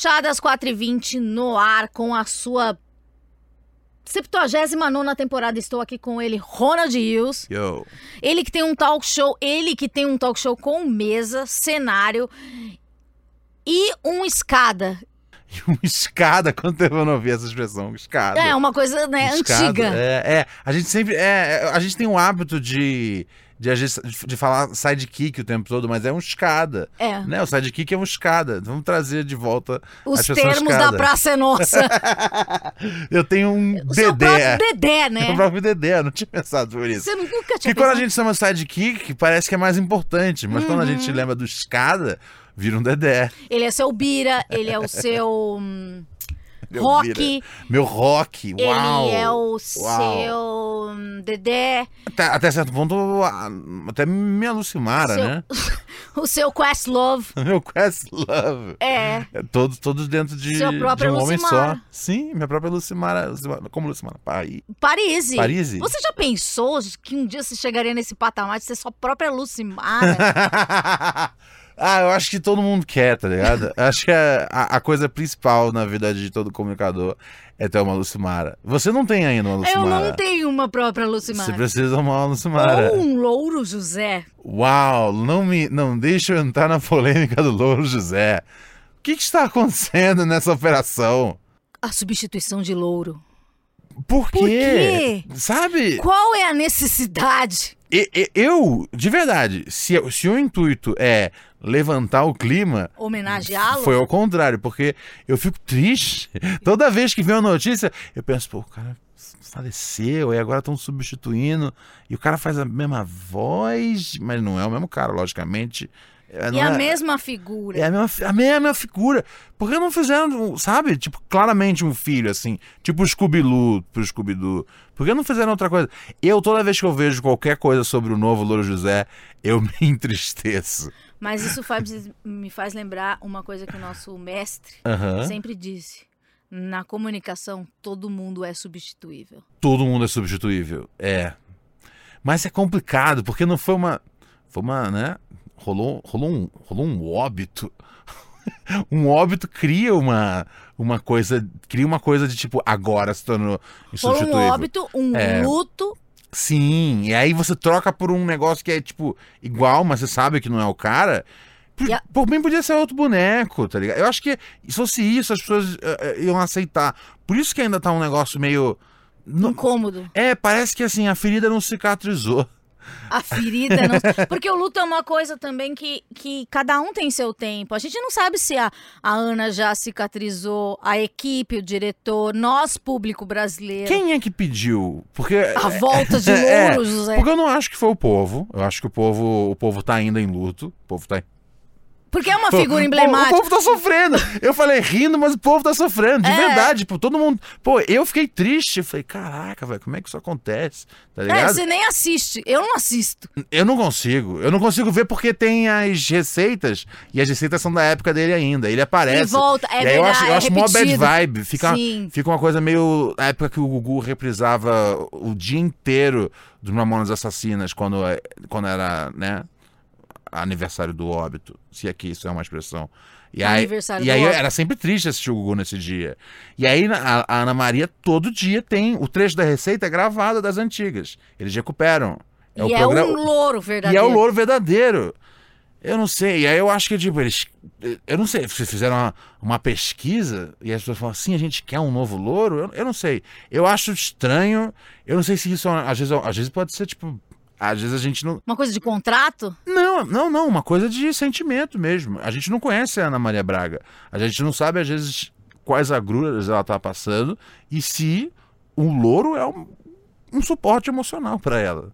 Chá das 4h20 no ar com a sua 79 temporada. Estou aqui com ele, Ronald Hughes. Yo. Ele que tem um talk show, ele que tem um talk show com mesa, cenário e um escada. E uma escada, quanto tempo eu não ouvi essa expressão? Escada. É, uma coisa, né, Escada. antiga. É, é, a gente sempre. É, é, a gente tem um hábito de. De, agir- de falar sidekick o tempo todo, mas é um escada. É. Né? O sidekick é um escada. Vamos trazer de volta Os termos da escada. Praça é Nossa. Eu tenho um O dedé. próprio Dedé, né? O próprio dedé, eu não tinha pensado por isso. Você nunca tinha Porque quando a pensado? gente chama sidekick, parece que é mais importante. Mas quando a Uhum. gente lembra do escada, vira um dedé. Ele é seu Bira, ele é o seu hum, Meu Rock, vira. Meu rock, uau. ele é o Uau. seu hum, Dedé, Até, até certo ponto, até minha Lucimara, Seu- né? o seu Questlove. Meu Questlove. É. É, todos, todos dentro de, de um homem só. Sim, minha própria Lucimara. Lucimara como Lucimara? Pai. Paris. Parisi? Você já pensou que um dia você chegaria nesse patamar de ser sua própria Lucimara? ah, eu acho que todo mundo quer, tá ligado? Eu acho que a, a, coisa principal na vida de todo comunicador é ter uma Lucimara. Você não tem ainda uma Eu Lucimara. não tenho uma própria Você Lucimara. precisa de uma Lucimara. Ou um louro José. Uau, não me, não deixa eu entrar na polêmica do Louro José. O que, que está acontecendo nessa operação? A substituição de louro. Por quê? Por quê? Sabe? Qual é a necessidade? Eu, de verdade, se, se o intuito é levantar o clima, Homenageá-lo? foi ao contrário, porque eu fico triste. Toda vez que vem uma notícia, eu penso, pô, o cara faleceu e agora estão substituindo. E o cara faz a mesma voz, mas não é o mesmo cara, logicamente. É, E não a é- mesma figura. É a mesma, a mesma figura. Por que não fizeram, sabe? Tipo, claramente um filho, assim. Tipo o Scooby-Doo pro Scooby-Doo. Por que não fizeram outra coisa? Eu, toda vez que eu vejo qualquer coisa sobre o novo Louro José, eu me entristeço. Mas isso faz- me faz lembrar uma coisa que o nosso mestre Aham. sempre disse. Na comunicação, todo mundo é substituível. Todo mundo é substituível. É. Mas é complicado, porque não foi uma. Foi uma, né? Rolou, rolou, um, rolou um óbito. um óbito cria uma, uma coisa. Cria uma coisa de tipo, agora se tornou Rolou um óbito, um É. luto. Sim, e aí você troca por um negócio que é, tipo, igual, mas você sabe que não é o cara. Por, a- por mim podia ser outro boneco, tá ligado? Eu acho que se fosse isso, as pessoas eh, iam aceitar. Por isso que ainda tá um negócio meio. Incômodo. é, parece que assim, a ferida não cicatrizou. A ferida não. Porque o luto é uma coisa também que, que cada um tem seu tempo. A gente não sabe se a, a Ana já cicatrizou, a equipe, o diretor, nós, público brasileiro. Quem é que pediu? Porque. A volta de É, louro, José. Porque eu não acho que foi o povo. Eu acho que o povo, o povo tá ainda em luto. O povo tá Porque é uma figura O- O, emblemática. povo tá sofrendo. Eu falei rindo, mas o povo tá sofrendo. De É. verdade. Tipo, todo mundo. Pô, eu fiquei triste. Eu falei, caraca, velho, como é que isso acontece? Tá É, ligado? você nem assiste. Eu não assisto. Eu não consigo. Eu não consigo ver porque tem as receitas. E as receitas são da época dele ainda. Ele aparece. E volta, é e aí eu verdade, acho, eu é acho mó bad vibe. Fica, Sim. fica uma coisa meio. A época que o Gugu reprisava o dia inteiro dos Mamonas Assassinas, quando, quando era, né? Aniversário do óbito. Se aqui isso é uma expressão. E aí, Aniversário e aí óbito. era sempre triste assistir o Gugu nesse dia. E aí a, a Ana Maria todo dia tem. O trecho da receita é gravado das antigas. Eles recuperam. e o é programa- um louro e verdadeiro. é o louro verdadeiro. Eu não sei. E aí eu acho que, tipo, eles. Eu não sei. Vocês fizeram uma, uma pesquisa e as pessoas falam assim: a gente quer um novo louro? Eu, eu não sei. Eu acho estranho. Eu não sei se isso. é Às vezes, às vezes pode ser, tipo. Às vezes a gente não. Uma coisa de contrato? Não, não, não. Uma coisa de sentimento mesmo. A gente não conhece a Ana Maria Braga. A gente não sabe, às vezes, quais agruras ela tá passando e se o louro é um, um suporte emocional pra ela.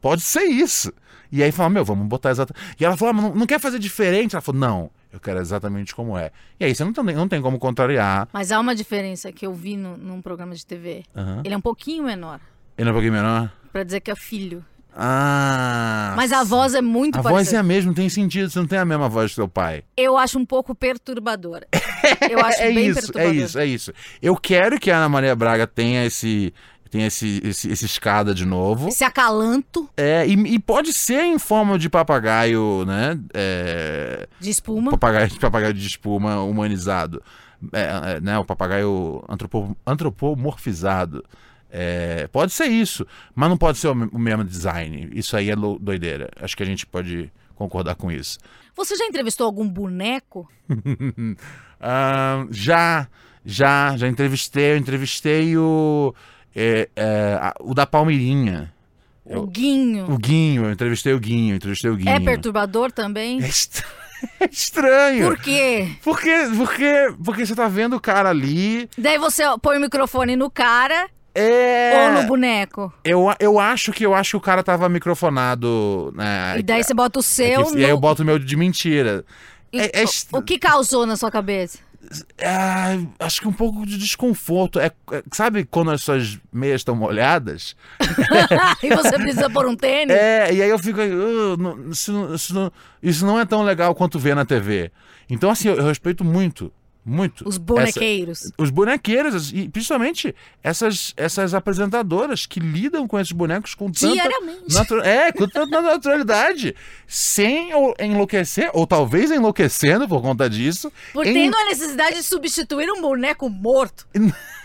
Pode ser isso. E aí fala, meu, vamos botar exatamente. E ela falou, não, não quer fazer diferente? Ela falou, não, eu quero exatamente como é. E aí você não tem, não tem como contrariar. Mas há uma diferença que eu vi no- num programa de TV. Aham. Ele é um pouquinho menor. Ele é um pouquinho menor? Pra dizer que é filho. Ah. Mas a voz é muito A voz parecida. é a mesma, tem sentido, você não tem a mesma voz do seu pai. Eu acho um pouco perturbadora. Eu acho é bem isso, é perturbadora. isso, é isso. Eu quero que a Ana Maria Braga tenha esse tem esse, esse, esse escada de novo. Esse acalanto É, e, e pode ser em forma de papagaio, né? É, de espuma. papagaio, papagaio de espuma humanizado. É, é, né? O papagaio antropo, antropomorfizado. É, pode ser isso, mas não pode ser o, me- o mesmo design. Isso aí é doideira. Acho que a gente pode concordar com isso. Você já entrevistou algum boneco? Ah, já, já, já entrevistei. Eu entrevistei o, é, é, a- o da Palmeirinha. O Guinho. O Guinho, eu entrevistei o Guinho, entrevistei o Guinho. É perturbador também? É estra- é estranho. Por quê? Porque, porque, porque você tá vendo o cara ali. Daí você põe o microfone no cara É. ou no boneco. Eu, eu acho que eu acho que o cara tava microfonado. Né, E daí você bota o é seu no... E aí eu boto o meu de mentira. E é- é o- que causou na sua cabeça? Ah, acho que um pouco de desconforto. É, é- sabe quando as suas meias estão molhadas? e você precisa pôr um tênis? É, e aí eu fico "Ah, não- isso, não- isso, não, isso não é tão legal quanto ver na TV. Então, assim, eu, eu respeito muito, muito. Os essa- bonequeiros. os bonequeiros, e principalmente essas, essas apresentadoras que lidam com esses bonecos com tanta, Diariamente. natu- é, com tanta naturalidade, sem ou- enlouquecer, ou talvez enlouquecendo por conta disso, Por em- tendo a necessidade de substituir um boneco morto.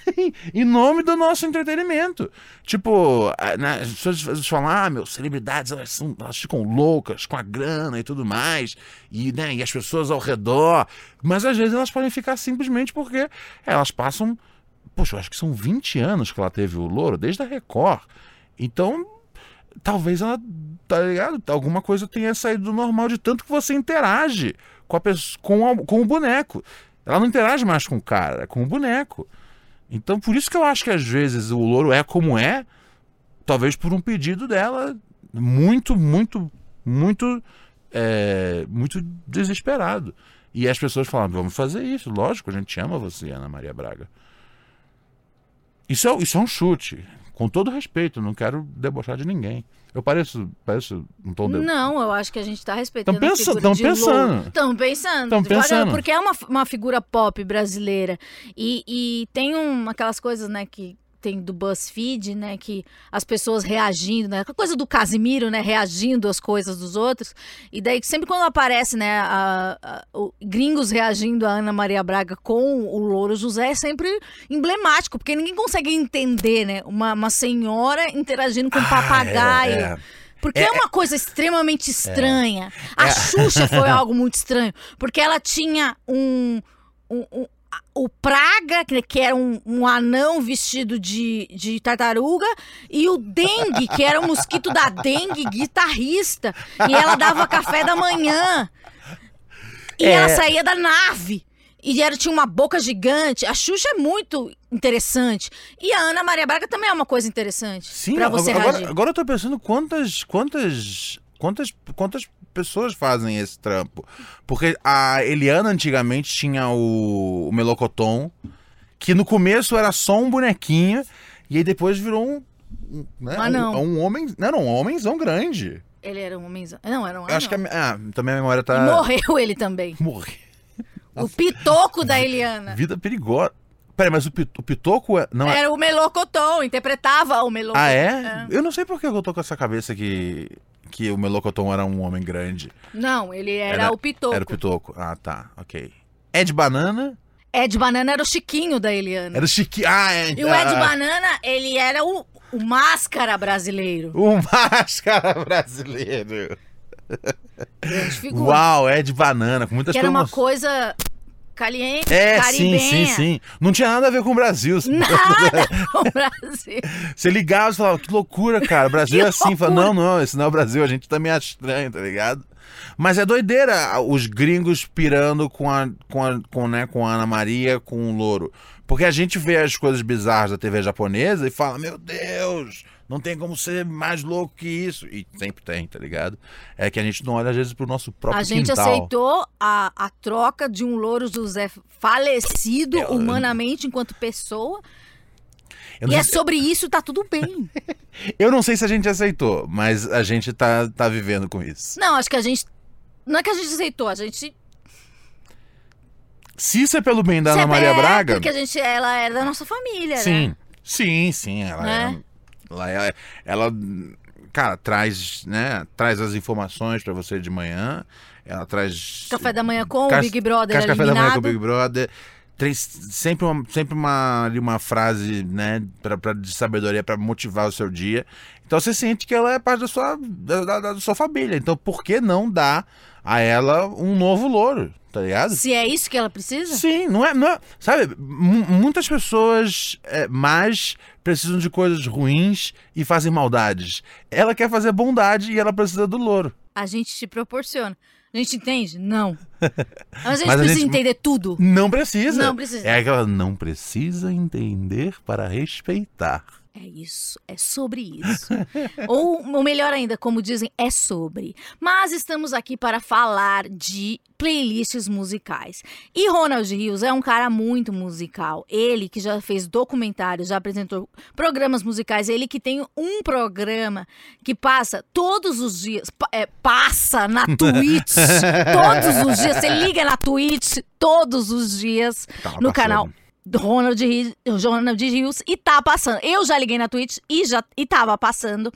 em nome do nosso entretenimento. Tipo, né, as pessoas falam, ah, meu, celebridades, elas, são, elas ficam loucas com a grana e tudo mais, e, né, e as pessoas ao redor. Mas às vezes elas podem ficar simplesmente porque elas passam. Poxa, eu acho que são 20 anos que ela teve o louro, desde a Record. Então, talvez ela, tá ligado? Alguma coisa tenha saído do normal de tanto que você interage com, a pessoa, com, a- com o boneco. Ela não interage mais com o cara, é com o boneco. Então, por isso que eu acho que às vezes o louro é como é, talvez por um pedido dela muito, muito, muito, é, muito desesperado. E as pessoas falam, vamos fazer isso, lógico, a gente ama você, Ana Maria Braga. Isso é, isso é um chute, com todo respeito, não quero debochar de ninguém. Eu pareço, pareço um tom de... Não, eu acho que a gente tá respeitando Tão a pensa- figura tão pensando. Estão pensando. Tão devagar, pensando. Porque é uma, uma figura pop brasileira. E, e tem um, aquelas coisas, né, que tem do BuzzFeed, né, que as pessoas reagindo, né, aquela coisa do Casimiro, né, reagindo às coisas dos outros. E daí sempre quando aparece, né, a- a- o- gringos reagindo a Ana Maria Braga com o Louro José é sempre emblemático, porque ninguém consegue entender, né, uma, uma senhora interagindo com um papagaio. é, é. Porque é, uma coisa extremamente estranha. A Xuxa foi algo muito estranho. Porque ela tinha um. um- um- a- o Praga, que, era um, um anão vestido de, de tartaruga, e o Dengue, que era o mosquito da dengue, guitarrista. E ela dava café da manhã. E É. ela saía da nave. E ela tinha uma boca gigante. A Xuxa é muito interessante. E a Ana Maria Braga também é uma coisa interessante. Sim, pra você agora, reagir. agora eu tô pensando quantas, quantas, quantas, quantas pessoas fazem esse trampo. Porque a Eliana antigamente tinha o, o Melocoton, que no começo era só um bonequinho, e aí depois virou um. um, né, Ah, não. um, um homem. Não, não, um homenzão grande. Ele era um homenzão. Não, era um Eu acho que a, ah, também a memória E tá. morreu ele também. Morrer. O pitoco da Eliana. Vida perigosa. Peraí, mas o, pi- o Pitoco é. Não é... Era o Melocoton, interpretava o Melocoton. Ah, é? Eu não sei por que eu tô com essa cabeça que, que o Melocoton era um homem grande. Não, ele era, Era- o Pitoco. Era o Pitoco. Ah, tá. Ok. Ed Banana Ed Banana era o Chiquinho da Eliana. era o Chique. Ah, é. E o ah, Ed Banana, ele era o, o máscara brasileiro. O máscara brasileiro. Grande figura. Uau, Ed Banana, com muitas que era uma coisa caliente, É, sim, caribenha. sim, sim. Não tinha nada a ver com o Brasil. Nada com o Brasil. Você ligava e falava, que loucura, cara. O Brasil é assim. Fala, não, não, esse não é o Brasil, a gente também acha estranho, tá ligado? Mas é doideira os gringos pirando com a, com a, com, né, com a Ana Maria, com o Louro. Porque a gente vê as coisas bizarras da TV japonesa e fala, meu Deus, não tem como ser mais louco que isso. E sempre tem, tá ligado? É que a gente não olha às vezes pro nosso próprio A gente quintal. aceitou a, a troca de um Louro José falecido É, humanamente enquanto pessoa. E é sobre isso, tá tudo bem. eu não sei se a gente aceitou, mas a gente tá, tá vivendo com isso. Não, acho que a gente. Não é que a gente aceitou, a gente. Se isso é pelo bem da Ana Você Maria é, Braga. Porque a gente, ela era da nossa família, né? Sim. Sim, sim, ela Né? Ela é, ela, cara, traz, né, traz as informações pra você de manhã, ela traz Café da manhã com o Cas- Big Brother café da manhã com o eliminado. Big Brother. Tem sempre uma, sempre uma, uma frase, né, pra- de sabedoria pra motivar o seu dia. Então você sente que ela é parte da sua, da, da- da sua família. Então por que não dar a ela um novo louro, tá ligado? Se é isso que ela precisa? Sim, não é, não é- sabe, mu- muitas pessoas é, mais precisam de coisas ruins e fazem maldades. Ela quer fazer bondade e ela precisa do louro. A gente te proporciona. A gente entende? Não. Mas a gente Mas a precisa gente- entender tudo. Não precisa. Não precisa. É aquela não precisa entender para respeitar. É isso, é sobre isso. ou, ou melhor ainda, como dizem, é sobre. Mas estamos aqui para falar de playlists musicais. E Ronald Rios é um cara muito musical. Ele que já fez documentários, já apresentou programas musicais, ele que tem um programa que passa todos os dias, é, passa na Twitch, todos os dias, você liga na Twitch todos os dias Tava no passando. canal Ronald, Ronald Rios e tá passando. Eu já liguei na Twitch e já e tava passando.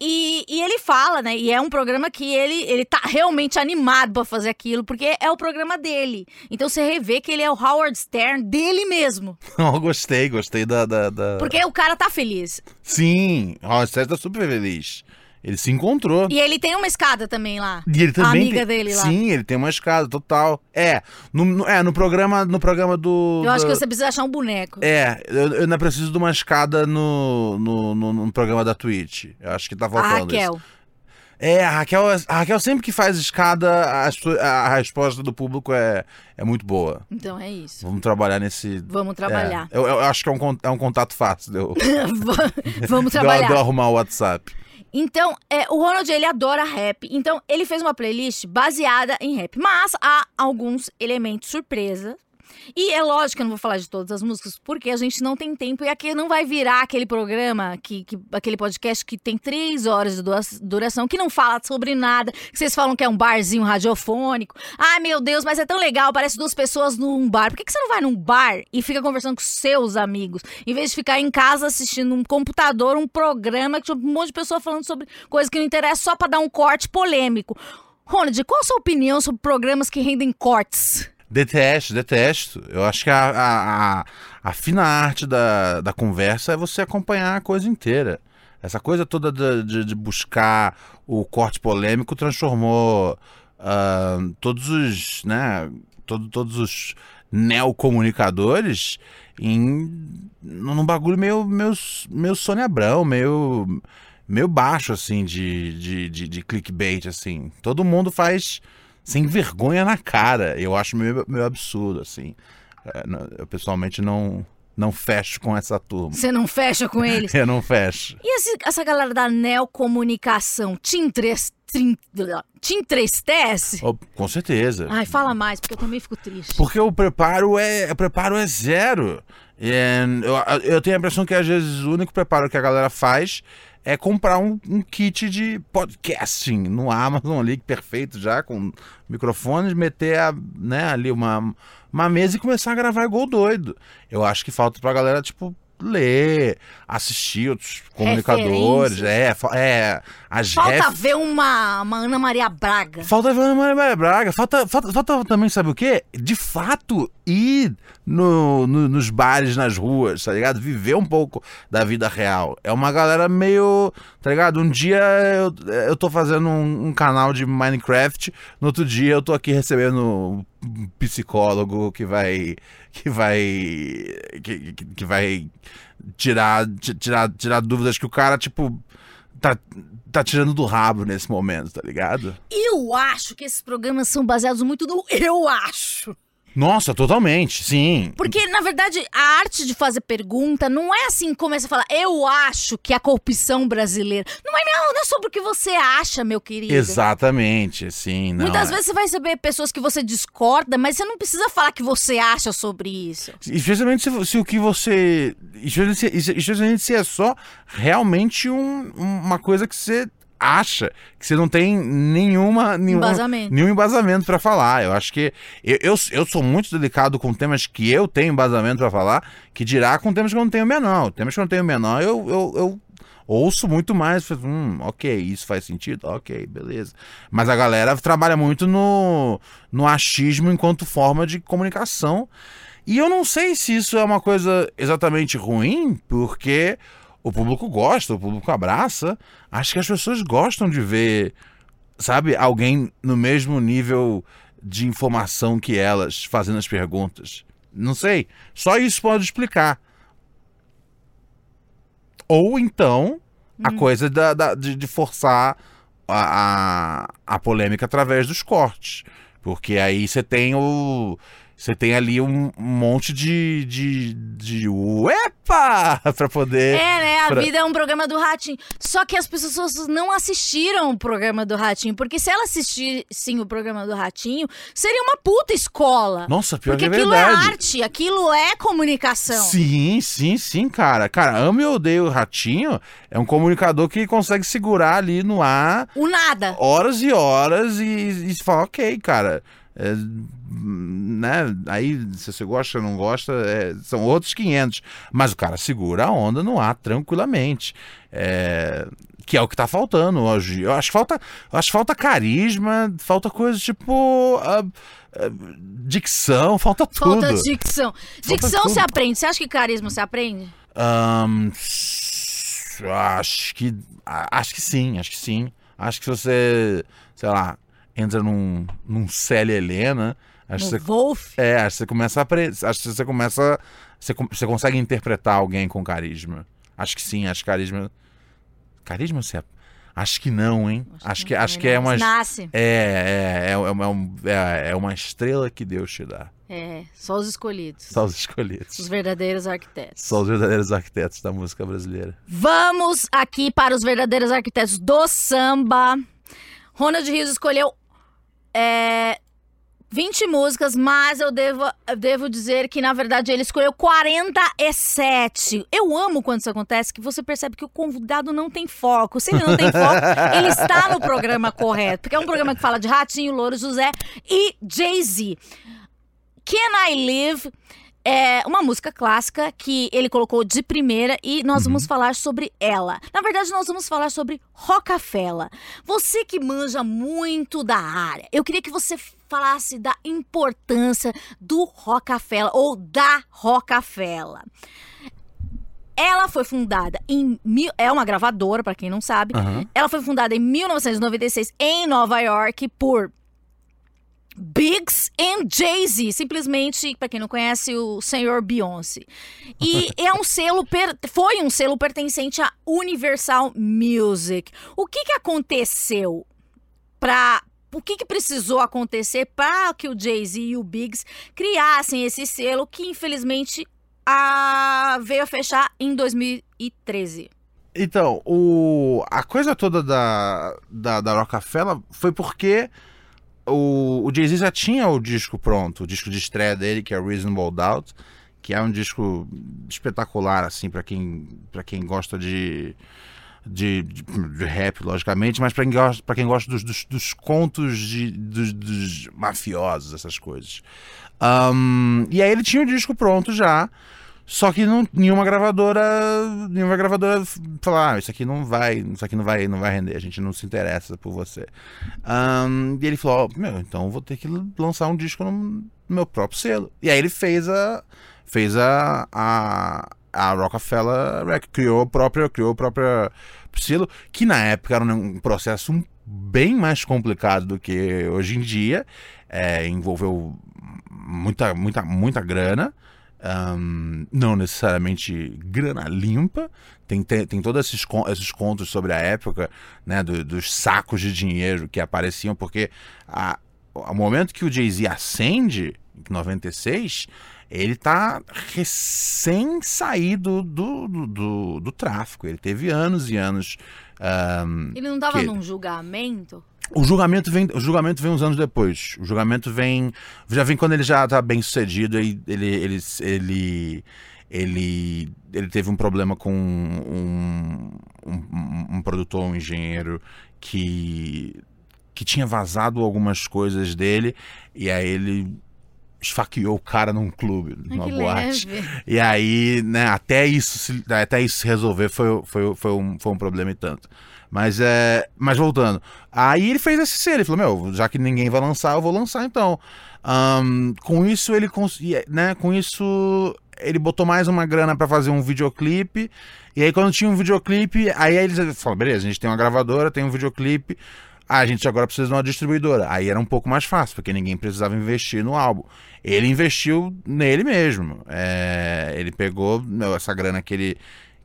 E, e ele fala, né? E é um programa que ele, ele tá realmente animado pra fazer aquilo, porque é o programa dele. Então você revê que ele é o Howard Stern dele mesmo. Não, gostei, gostei da. da, da- Porque o cara tá feliz. Sim, o Rosset tá super feliz. Ele se encontrou. E ele tem uma escada também lá. E ele também a amiga tem- dele lá. Sim, ele tem uma escada total. É, no, no- é, no programa, no programa do. Eu acho que você precisa achar um boneco. É, eu, eu ainda preciso de uma escada no, no, no, no programa da Twitch. Eu acho que tá a faltando isso. Raquel. É, a Raquel, a Raquel sempre que faz escada, a, a resposta do público é, é muito boa. Então é isso. Vamos trabalhar nesse. Vamos trabalhar. É, eu, eu acho que é um, é um contato fácil de eu, Vamos trabalhar. de eu arrumar o WhatsApp. Então, é, o Ronald, ele adora rap. Então, ele fez uma playlist baseada em rap. Mas há alguns elementos surpresa. E é lógico que eu não vou falar de todas as músicas, porque a gente não tem tempo. E aqui não vai virar aquele programa, que, que- aquele podcast que tem três horas de dura- duração, que não fala sobre nada, que vocês falam que é um barzinho radiofônico. Ai, meu Deus, mas é tão legal, parece duas pessoas num bar. Por que, que você não vai num bar e fica conversando com seus amigos, em vez de ficar em casa assistindo um computador, um programa, que um monte de pessoa falando sobre coisas que não interessam só pra dar um corte polêmico? Ronald, qual a sua opinião sobre programas que rendem cortes? Detesto, detesto. Eu acho que a, a, a, a fina arte da, da conversa é você acompanhar a coisa inteira. Essa coisa toda de, de- de buscar o corte polêmico transformou ah, todos os, né, todo- todos os neocomunicadores em num bagulho meio, meio, meio Sônia Abrão, meio, meio baixo, assim, de, de, de, de clickbait, assim. Todo mundo faz sem vergonha na cara. Eu acho meio, meio absurdo, assim. É, Eu pessoalmente não, não fecho com essa turma. Você não fecha com eles? Eu não fecho. E esse- essa galera da neocomunicação te, entres- trin- te entristece? Oh, com certeza. Ai, fala mais, porque eu também fico triste. Porque o preparo é, o preparo é zero. Eu, eu tenho a impressão que às vezes o único preparo que a galera faz é comprar um, um kit de podcasting no Amazon ali, perfeito já, com microfones, meter a, né, ali uma, uma mesa e começar a gravar igual doido. Eu acho que falta pra galera, tipo, ler, assistir outros comunicadores, é, é, as Falta ref- ver uma, uma Ana Maria Braga. Falta ver a Ana Maria Braga. Falta, falta, falta também, sabe o quê? De fato, ir no, no- nos bares, nas ruas, tá ligado? Viver um pouco da vida real. É uma galera meio, tá ligado? Um dia eu, eu tô fazendo um, um canal de Minecraft, no outro dia eu tô aqui recebendo um psicólogo que vai. que vai. que, que- que vai tirar, ti- tirar, tirar dúvidas que o cara, tipo. Tá, tá tirando do rabo nesse momento, tá ligado? Eu acho que esses programas são baseados muito no eu acho. Nossa, totalmente, sim. Porque, na verdade, a arte de fazer pergunta não é assim, começa a falar, eu acho que a corrupção brasileira. Não é, não, não é sobre o que você acha, meu querido. Exatamente, sim. Não, Muitas é. vezes você vai receber pessoas que você discorda, mas você não precisa falar que você acha sobre isso. Especialmente se, se o que você. Especialmente se, especialmente se é só realmente um- uma coisa que você acha que você não tem nenhuma, nenhum Embasamento. nenhum embasamento para falar. Eu acho que eu, eu, eu, sou muito delicado com temas que eu tenho embasamento para falar, que dirá com temas que eu não tenho menor. Temas que eu não tenho menor, eu, eu, eu ouço muito mais. Hum, ok, isso faz sentido? Ok, beleza. Mas a galera trabalha muito no, no achismo enquanto forma de comunicação. E eu não sei se isso é uma coisa exatamente ruim, porque o público gosta, o público abraça. Acho que as pessoas gostam de ver, sabe, alguém no mesmo nível de informação que elas fazendo as perguntas. Não sei. Só isso pode explicar. Ou então a coisa da, da- de, de forçar a, a, a polêmica através dos cortes. Porque aí você tem o. Você tem ali um monte de. de. de. Uepa! pra poder. É, né? A pra- vida é um programa do Ratinho. Só que as pessoas não assistiram o programa do Ratinho. Porque se elas assistissem o programa do Ratinho, seria uma puta escola. Nossa, pior porque que é aquilo verdade. é arte, aquilo é comunicação. Sim, sim, sim, cara. Cara, amo e odeio o Ratinho. É um comunicador que consegue segurar ali no ar O nada. horas e horas e, e você fala, ok, cara. É, né? Aí, se você gosta ou não gosta, é, são outros 500. Mas o cara segura a onda no ar tranquilamente. É, que é o que tá faltando hoje. Eu acho que falta, acho que falta carisma, falta coisa tipo. ah, ah, dicção, falta tudo. Falta dicção. Dicção tudo. se aprende. Você acha que carisma se aprende? Eu acho que. Acho que sim, acho que sim. Acho que se você, sei lá, entra num, num Célia Helena, acho No você. Wolf? É, acho que você começa a Acho que você começa. Você, você consegue interpretar alguém com carisma. Acho que sim, acho que carisma. Carisma você. Acho que não, hein? Acho que, acho que é uma. Nasce. É, é, é, é, uma- é, é uma estrela que Deus te dá. É, só os escolhidos. Só os Os escolhidos. verdadeiros arquitetos. Só os verdadeiros arquitetos da música brasileira. Vamos aqui para os verdadeiros arquitetos do samba. Ronald Rios escolheu é, 20 músicas, mas eu devo, eu devo dizer que, na verdade, ele escolheu 47. Eu amo quando isso acontece, que você percebe que o convidado não tem foco. Se ele não tem foco, ele está no programa correto. Porque é um programa que fala de Ratinho, Louro José e Jay-Z. Can I Live é uma música clássica que ele colocou de primeira e nós vamos falar sobre ela. Na verdade, nós vamos falar sobre Rocafela. Você que manja muito da área, eu queria que você falasse da importância do Rocafela ou da Rocafela. Ela foi fundada em mil, é uma gravadora para quem não sabe. Aham. Ela foi fundada em 1996 em Nova York por Biggs and Jay-Z, simplesmente, para quem não conhece, o senhor Beyoncé. E é um selo, per- foi um selo pertencente à Universal Music. O que que aconteceu para o que, que precisou acontecer para que o Jay-Z e o Biggs criassem esse selo que infelizmente a- veio a fechar em 2013? Então, o, a coisa toda da, da, da Rockefeller foi porque o, o Jay-Z já tinha o disco pronto, o disco de estreia dele, que é Reasonable Doubt, que é um disco espetacular, assim, para quem, pra quem gosta de, de, de, de rap, logicamente, mas para quem gosta, pra quem gosta dos, dos, dos contos de, dos, dos mafiosos, essas coisas. Ahn, e aí ele tinha o disco pronto já. Só que não, nenhuma gravadora, nenhuma gravadora falar, ah, isso aqui não vai, isso aqui não vai, não vai render, a gente não se interessa por você. Ahn, e ele falou, ó, meu, então vou ter que lançar um disco no, meu próprio selo. E aí ele fez a, fez a, a, a Rockefeller, criou a própria, criou o próprio selo, que na época era um processo bem mais complicado do que hoje em dia, é, envolveu muita, muita, muita grana. Ahn, não necessariamente grana limpa, tem, tem, tem todos esses, esses contos sobre a época, né, do- dos sacos de dinheiro que apareciam, porque a, ao momento que o Jay-Z acende, em 96, ele tá recém saído do, do, do, do tráfico, ele teve anos e anos. ahn, Ele não tava Que- num julgamento? O julgamento vem, o julgamento vem uns anos depois. O julgamento vem, já vem quando ele já tá bem sucedido e ele, ele, ele, ele, ele teve um problema com um, um, um, produtor, um engenheiro que, que tinha vazado algumas coisas dele e aí ele esfaqueou o cara num clube, numa que boate. leve. E aí, né, até isso se, até isso resolver foi, foi, foi, um, foi um problema e tanto. Mas é. Mas voltando. Aí ele fez esse ser, ele falou, meu, já que ninguém vai lançar, eu vou lançar então. Ahn, com isso ele conseguia, né? Com isso ele botou mais uma grana pra fazer um videoclipe. E aí quando tinha um videoclipe, aí eles falaram, beleza, a gente tem uma gravadora, tem um videoclipe. Ah, a gente agora precisa de uma distribuidora. Aí era um pouco mais fácil, porque ninguém precisava investir no álbum. Ele investiu nele mesmo. É, ele pegou essa grana que ele,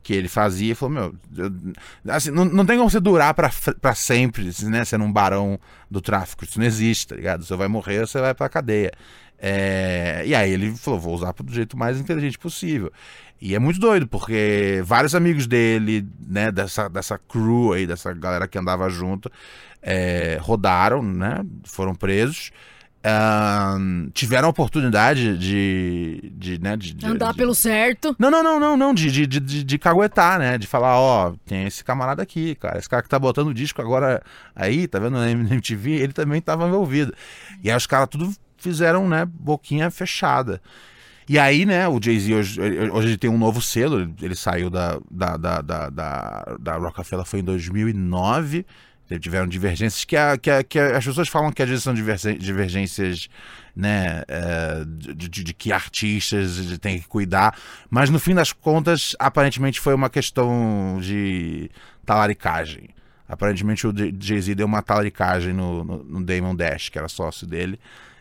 que ele fazia e falou: Meu, eu- assim, não, não tem como você durar pra sempre, né? Sendo um barão do tráfico. Isso não existe, tá ligado? Você vai morrer, você vai pra cadeia. É, e aí ele falou: Vou usar do jeito mais inteligente possível. E é muito doido, porque vários amigos dele, né, dessa, dessa crew aí, dessa galera que andava junto, é, rodaram, né? Foram presos. Tiveram a oportunidade de, de, né, de, de- Andar de- pelo certo. não, não, não, não, não, de, de, de, de, de caguetar, né? De falar, ó, tem esse camarada aqui, cara. Esse cara que tá botando o disco agora aí, tá vendo na MTV, ele também tava envolvido. E aí os caras tudo fizeram, né, boquinha fechada. E aí, né, o Jay-Z hoje, hoje ele tem um novo selo, ele, ele saiu da, da, da, da, da, da Rockefeller foi em 2009. Tiveram divergências que, a, que, a, que a- as pessoas falam que às vezes são divergências, né, é, de, de- de que artistas têm que cuidar, mas no fim das contas, aparentemente foi uma questão de talaricagem. Aparentemente o Jay-Z deu uma talaricagem no, no, no Damon Dash, que era sócio dele.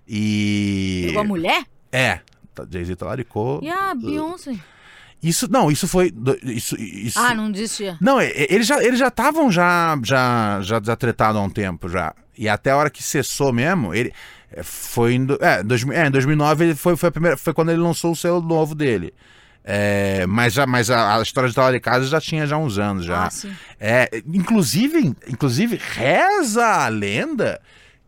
E. Pegou a mulher? É, Jay-Z talaricou. E a Beyoncé? Isso, não, isso foi. Isso, isso, Ah, não desistia. não, eles já eles já estavam já já já desatretados há um tempo já. E até a hora que cessou mesmo, ele é, foi em, é, dois, é, em 2009 ele foi foi a primeira foi quando ele lançou o selo novo dele. É, mas já mas a, a história de Talaricasa já tinha já uns anos já. Ah, sim. É, inclusive, inclusive reza a lenda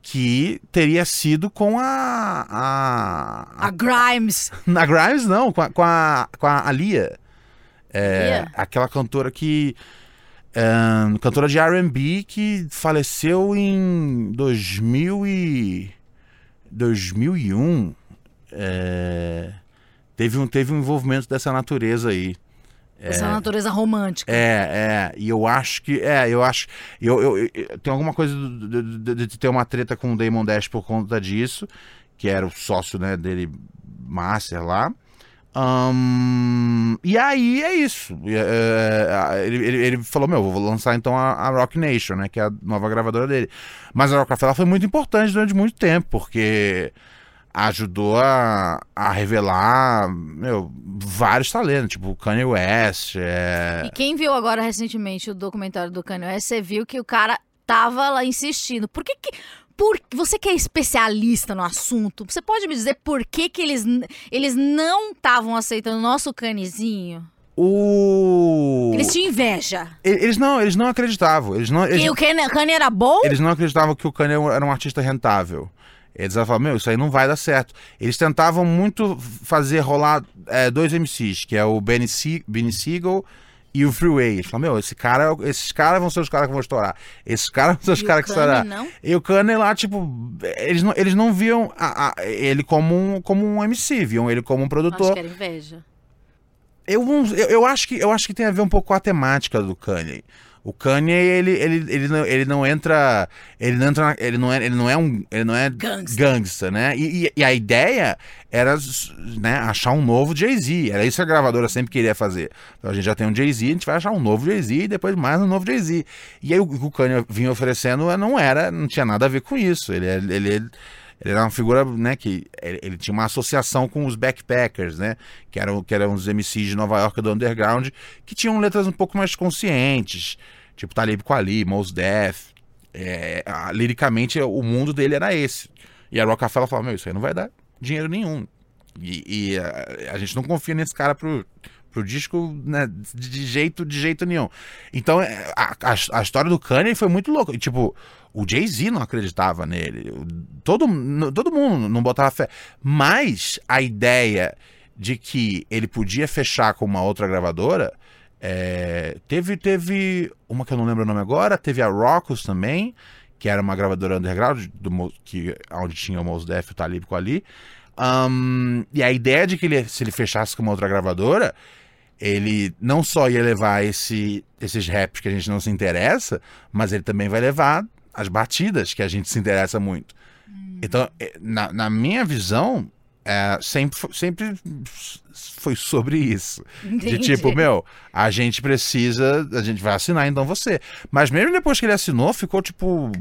que teria sido com a, a, A Grimes. na Grimes, não, com a, com a, com a Alia. É, Lia? aquela cantora que. ahn, cantora de RB que faleceu em 2000 e, 2001. É, teve, um, teve um envolvimento dessa natureza aí. Essa natureza romântica. É, é, e eu acho que. É, eu acho. Eu, eu, eu- tem alguma coisa de, de- de- ter uma treta com o Damon Dash por conta disso, que era o sócio né, dele, Master lá. Ahn, e aí é isso. E, é, ele, ele, ele falou: Meu, vou lançar então a, a Rock Nation, né? Que é a nova gravadora dele. Mas a Rockefeller foi muito importante durante muito tempo, porque ajudou a, a revelar meu, vários talentos, tipo o Kanye West. É... E quem viu agora recentemente o documentário do Kanye West, você viu que o cara tava lá insistindo. Por que que... Por, você que é especialista no assunto, você pode me dizer por que que eles, eles não estavam aceitando o nosso canezinho? O... Eles tinham inveja. Eles não, eles não acreditavam. Eles não, eles, E o Kanye era bom? eles não acreditavam que o Kanye era um artista rentável. Eles falavam, meu, isso aí não vai dar certo. Eles tentavam muito fazer rolar é, dois MCs, que é o Benny, Se Benny Siegel e o Freeway. Eles falavam, meu, esse cara, esses caras vão ser os caras que vão estourar. Esses caras vão ser os caras que não? E o Kanye lá, tipo, eles não, eles não viam a- a- ele como um, como um MC, viam ele como um Acho produtor. que era inveja. Eu, eu, eu acho que, eu acho que tem a ver um pouco com a temática do Kanye. O Kanye, ele, ele, ele, não, ele não entra. Ele não entra. na- Ele não é, ele não é um. Ele não é Gangsta. gangsta, né? E, e- a ideia era né, achar um novo Jay-Z. Era isso que a gravadora sempre queria fazer. Então a gente já tem um Jay-Z, a gente vai achar um novo Jay-Z e depois mais um novo Jay-Z. E aí o que o Kanye vinha oferecendo não era, não tinha nada a ver com isso. Ele, ele, ele ele era uma figura, né, que ele, ele tinha uma associação com os backpackers, né, que eram, que eram os MCs de Nova York do underground, que tinham letras um pouco mais conscientes, tipo Talib Kweli, Mos Def. É, a- liricamente, o mundo dele era esse. E a Rockefeller falava, meu, isso aí não vai dar dinheiro nenhum. E, e a, a gente não confia nesse cara pro, pro disco né, de, de jeito de jeito nenhum. Então é, a, a, a história do Kanye foi muito louca. E, tipo, o Jay-Z não acreditava nele. Todo, todo mundo não botava fé. Mas a ideia de que ele podia fechar com uma outra gravadora. É, teve, teve uma que eu não lembro o nome agora, teve a Rockus também, que era uma gravadora underground, do, que, onde tinha o Mos Def e o Talib ali. Um, e a ideia de que ele, se ele fechasse com uma outra gravadora, ele não só ia levar esse, esses raps que a gente não se interessa, mas ele também vai levar as batidas que a gente se interessa muito. Hum. Então, é, na, na minha visão, é, sempre, sempre foi sobre isso. Entendi. De tipo, meu, a gente precisa, a gente vai assinar então você. Mas mesmo depois que ele assinou, ficou tipo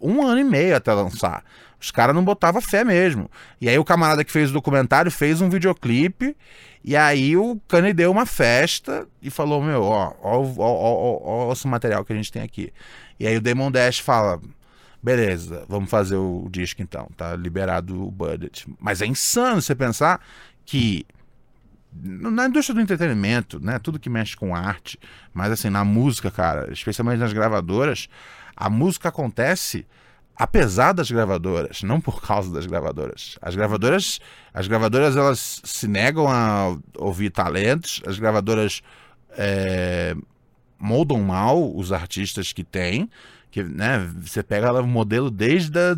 um ano e meio até lançar. Os caras não botavam fé mesmo. E aí o camarada que fez o documentário fez um videoclipe. E aí o Kanye deu uma festa e falou: Meu, ó, ó, ó, ó, ó, ó esse material que a gente tem aqui. E aí o Demon Dash fala: Beleza, vamos fazer o disco então. Tá liberado o budget. Mas é insano você pensar que na indústria do entretenimento, né, tudo que mexe com arte, mas assim, na música, cara, especialmente nas gravadoras, a música acontece apesar das gravadoras, não por causa das gravadoras. As gravadoras, as gravadoras elas se negam a ouvir talentos, as gravadoras é, moldam mal os artistas que têm, que, né, você pega o modelo desde a,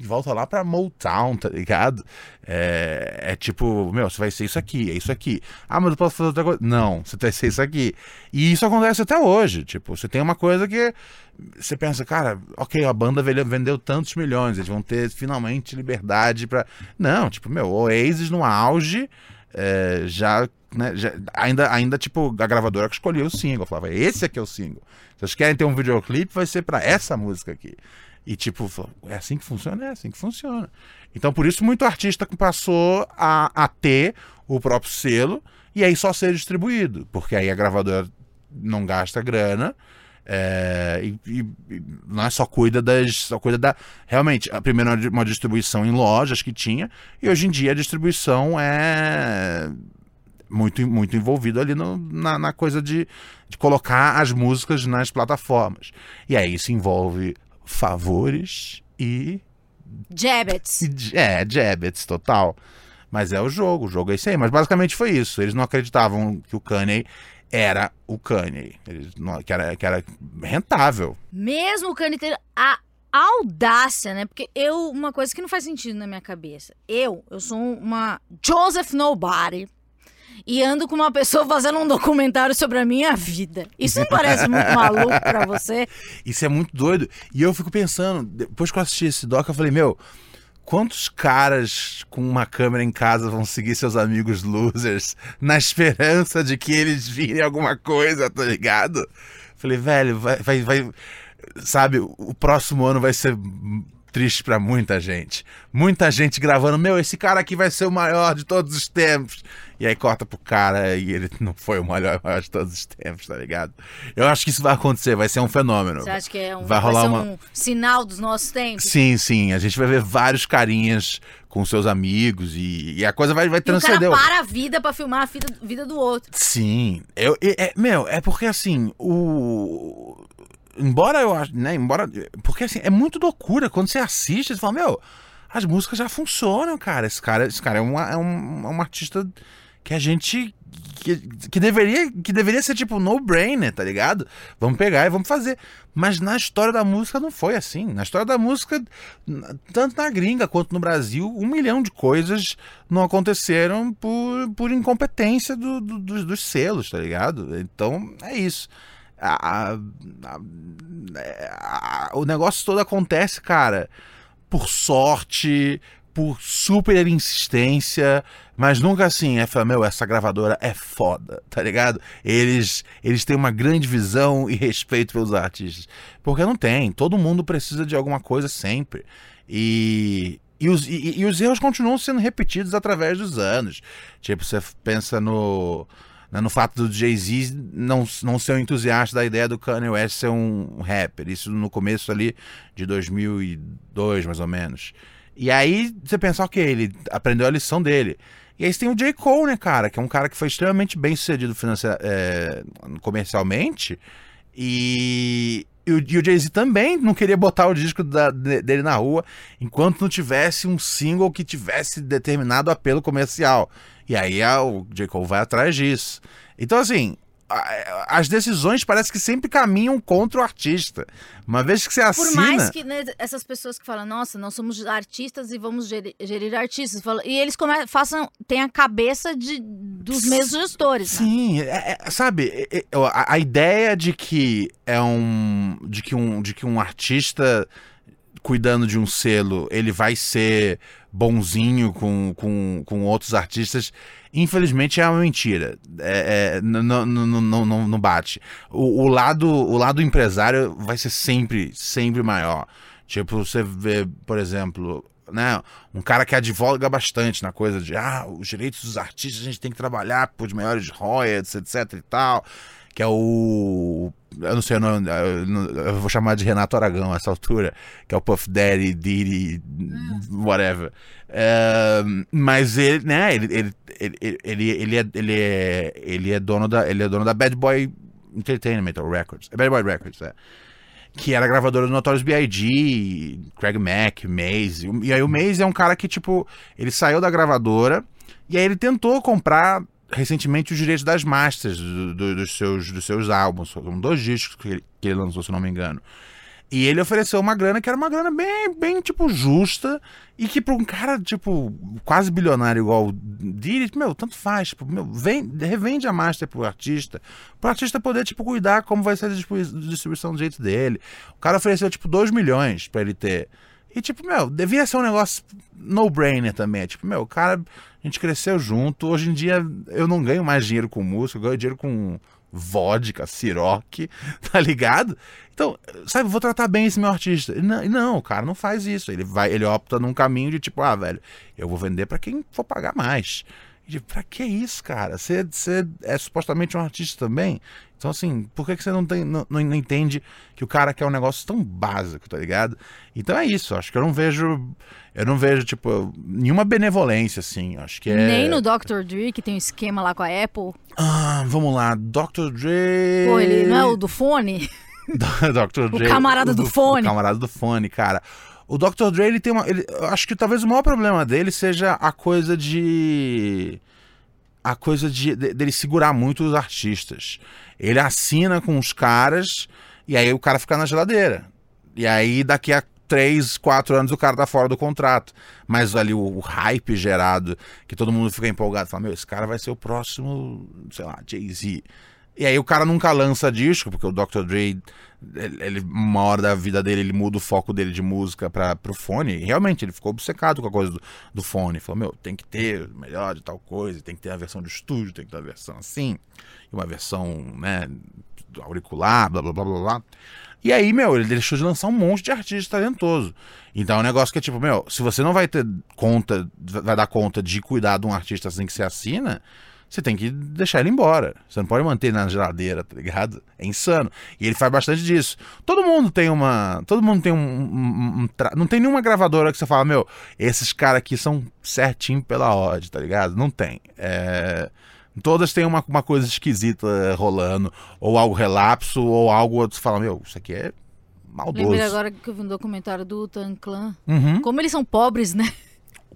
volta lá pra Motown, tá ligado? É, é, tipo, meu, você vai ser isso aqui, é isso aqui. Ah, mas eu posso fazer outra coisa. Não, você vai ser isso aqui. E isso acontece até hoje. Tipo, você tem uma coisa que você pensa, cara, ok, a banda vendeu tantos milhões, eles vão ter finalmente liberdade para Não, tipo, meu, Oasis no auge, é, já, né, já, ainda, ainda, tipo, a gravadora que escolheu o single, falava, esse aqui é o single. Se vocês querem ter um videoclipe, vai ser para essa música aqui. E tipo, é assim que funciona? É assim que funciona. Então, por isso, muito artista passou a, a ter o próprio selo e aí só ser distribuído, porque aí a gravadora não gasta grana. É, e, e, não é só cuida das só cuida da realmente a primeira uma distribuição em lojas que tinha e hoje em dia a distribuição é muito, muito envolvido ali no, na, na, coisa de, de colocar as músicas nas plataformas. E aí isso envolve favores e. Jabets. É, Jabets, total. Mas é o jogo, o jogo é isso aí. Mas basicamente foi isso. Eles não acreditavam que o Kanye era o Kanye. Eles não, que, era, que era rentável. Mesmo o Kanye ter a audácia, né? Porque eu, uma coisa que não faz sentido na minha cabeça. Eu, eu sou uma Joseph Nobody e ando com uma pessoa fazendo um documentário sobre a minha vida. Isso não parece muito maluco para você? Isso é muito doido. E eu fico pensando, depois que eu assisti esse doc, eu falei, meu, quantos caras com uma câmera em casa vão seguir seus amigos losers na esperança de que eles virem alguma coisa, tá ligado? Falei, velho, vai, vai, vai sabe, o próximo ano vai ser triste para muita gente. Muita gente gravando, meu, esse cara aqui vai ser o maior de todos os tempos. E aí corta pro cara e ele não foi o maior, maior de todos os tempos, tá ligado? Eu acho que isso vai acontecer, vai ser um fenômeno. Você acha que é um, vai rolar vai uma... um sinal dos nossos tempos? Sim, sim. A gente vai ver vários carinhas com seus amigos e, e a coisa vai, vai transcender. E o cara para a vida para filmar a vida, vida do outro. Sim. Eu, é, meu, é porque assim, o embora eu acho, né, embora, porque assim, é muito loucura quando você assiste, você fala, meu, as músicas já funcionam, cara, esse cara, esse cara é, uma, é um, é um artista que a gente que, que, deveria, que deveria ser tipo no-brainer, tá ligado? Vamos pegar e vamos fazer. Mas na história da música não foi assim. Na história da música, tanto na gringa quanto no Brasil, um milhão de coisas não aconteceram por, por incompetência do, do, dos, dos selos, tá ligado? Então é isso a, a, a, o negócio todo acontece, cara, por sorte, por super insistência, mas nunca assim, é, meu, essa gravadora é foda, tá ligado? Eles, eles têm uma grande visão e respeito pelos artistas. Porque não tem, todo mundo precisa de alguma coisa sempre. E, e os, e, e os erros continuam sendo repetidos através dos anos. Tipo, você pensa no né, no fato do Jay-Z não, não ser um entusiasta da ideia do Kanye West ser um rapper. Isso no começo ali de 2002, mais ou menos. E aí você pensa, ok, ele aprendeu a lição dele. E aí você tem o J. Cole, né, cara? Que é um cara que foi extremamente bem sucedido é, comercialmente. E, e o, o Jay-Z também não queria botar o disco da, dele na rua enquanto não tivesse um single que tivesse determinado apelo comercial. E aí a, o J. Cole vai atrás disso. Então, assim, as decisões parece que sempre caminham contra o artista. Uma vez que você Por assina. mais que né, essas pessoas que falam, nossa, nós somos artistas e vamos gerir, gerir artistas. E eles come, façam, têm a cabeça de, dos mesmos gestores. né? Sim, é- é- sabe, é- é- a, a ideia de que é um de que um de que um artista cuidando de um selo, ele vai ser bonzinho com, com, com outros artistas, infelizmente é uma mentira. É, é, não, bate. O, o lado, o lado empresário vai ser sempre, sempre maior. Tipo, você vê, por exemplo, né, um cara que advoga bastante na coisa de ah, os direitos dos artistas a gente tem que trabalhar por melhores royalties, etc e tal. Que é o. Eu não sei o nome, eu vou chamar de Renato Aragão a essa altura, que é o Puff Daddy, Diddy, whatever. É, mas ele, né, ele, ele, ele, ele, ele, é, ele, é, ele, é dono da, ele é dono da Bad Boy Entertainment, ou Records. Bad Boy Records, é que era gravadora do Notorious B.I.G., Craig Mack, Maze. E aí o Maze é um cara que, tipo, ele saiu da gravadora e aí ele tentou comprar recentemente os direitos das masters do- do- dos, seus, dos seus álbuns. São dois discos que ele, que ele lançou, se não me engano. E ele ofereceu uma grana que era uma grana bem, bem tipo, justa. E que pra um cara, tipo, quase bilionário igual o Diddy, meu, tanto faz. Tipo, meu, vem, revende a master pro artista. Pro artista poder, tipo, cuidar como vai ser a distribu- distribuição do jeito dele. O cara ofereceu, tipo, 2 milhões pra ele ter. E, tipo, meu, devia ser um negócio no-brainer também. É Tipo, meu, o cara, a gente cresceu junto. Hoje em dia eu não ganho mais dinheiro com música, eu ganho dinheiro com vodka, siroque, tá ligado? Então, sabe, vou tratar bem esse meu artista. Não, não, o cara não faz isso. Ele vai, ele opta num caminho de tipo, ah, velho, eu vou vender pra quem for pagar mais. E pra que isso, cara? Você é supostamente um artista também? Então, assim, por que, que você não, tem, não, não entende que o cara quer um negócio tão básico, tá ligado? Então é isso, acho que eu não vejo. Eu não vejo, tipo, nenhuma benevolência, assim. Acho que é. Nem no Dr. Dre, que tem um esquema lá com a Apple. Ah, vamos lá, Dr. Dre. Pô, ele não é o do fone? Dr. Dre. camarada do fone. O camarada do fone, cara. O Dr. Dre, ele tem uma. ele- eu acho que talvez o maior problema dele seja a coisa de. A coisa de, de- dele segurar muito os artistas. Ele assina com os caras e aí o cara fica na geladeira. E aí daqui a três, quatro anos o cara tá fora do contrato. Mas ali o, o hype gerado, que todo mundo fica empolgado, fala, meu, esse cara vai ser o próximo, sei lá, Jay-Z. E aí o cara nunca lança disco, porque o Dr. Dre, ele, uma hora da vida dele, ele muda o foco dele de música para pro fone. E realmente, ele ficou obcecado com a coisa do, do fone. Falou, meu, tem que ter melhor de tal coisa, tem que ter a versão de estúdio, tem que ter a versão assim, e uma versão, né, auricular, blá blá blá blá blá. E aí, meu, ele deixou de lançar um monte de artista talentoso. Então é um negócio que é tipo, meu, se você não vai ter conta, vai dar conta de cuidar de um artista assim que você assina, você tem que deixar ele embora. Você não pode manter ele na geladeira, tá ligado? É insano. E ele faz bastante disso. Todo mundo tem uma. Todo mundo tem um. um- um tra- Não tem nenhuma gravadora que você fala, meu, esses caras aqui são certinho pela odd, tá ligado? Não tem. É. Todas têm uma, uma coisa esquisita rolando, ou algo relapso, ou algo outro. Você fala, meu, isso aqui é maldoso. Lembrei agora que eu vi um documentário do Tan Clan. Uhum. Como eles são pobres, né?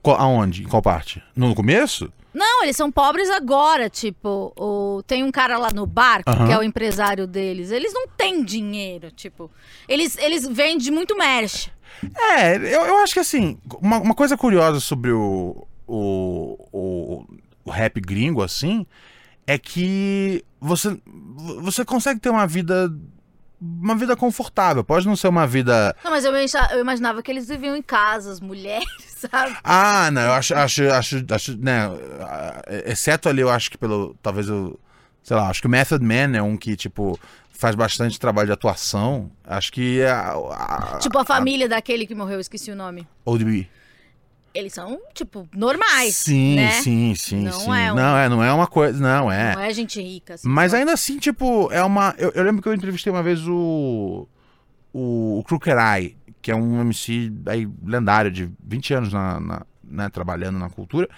Aonde? Em qual parte? No começo? Não, eles são pobres agora, tipo, o... tem um cara lá no barco, Aham. que é o empresário deles. Eles não têm dinheiro, tipo, eles, eles vendem muito merch. É, eu, eu acho que assim, uma, uma coisa curiosa sobre o, o, o, o rap gringo, assim, é que você, você consegue ter uma vida. Uma vida confortável. Pode não ser uma vida. Não, mas eu imaginava que eles viviam em casas, mulheres, sabe? Ah, não, eu acho, acho, acho, acho, né, exceto ali, eu acho que pelo, talvez eu, sei lá, acho que o Method Man é um que, tipo, faz bastante trabalho de atuação, acho que é a, a, Tipo, a família daquele que morreu, eu esqueci o nome. ODB. Eles são, tipo, normais. Sim, né? sim, sim, Não sim. é um- Não, é, não é uma coisa, não, é. Não é gente rica, assim. Mas ainda assim, tipo, é uma. Eu, eu lembro que eu entrevistei uma vez o. O, o Crooked Eye, que é um MC aí, lendário de 20 anos na, na- né, trabalhando na cultura.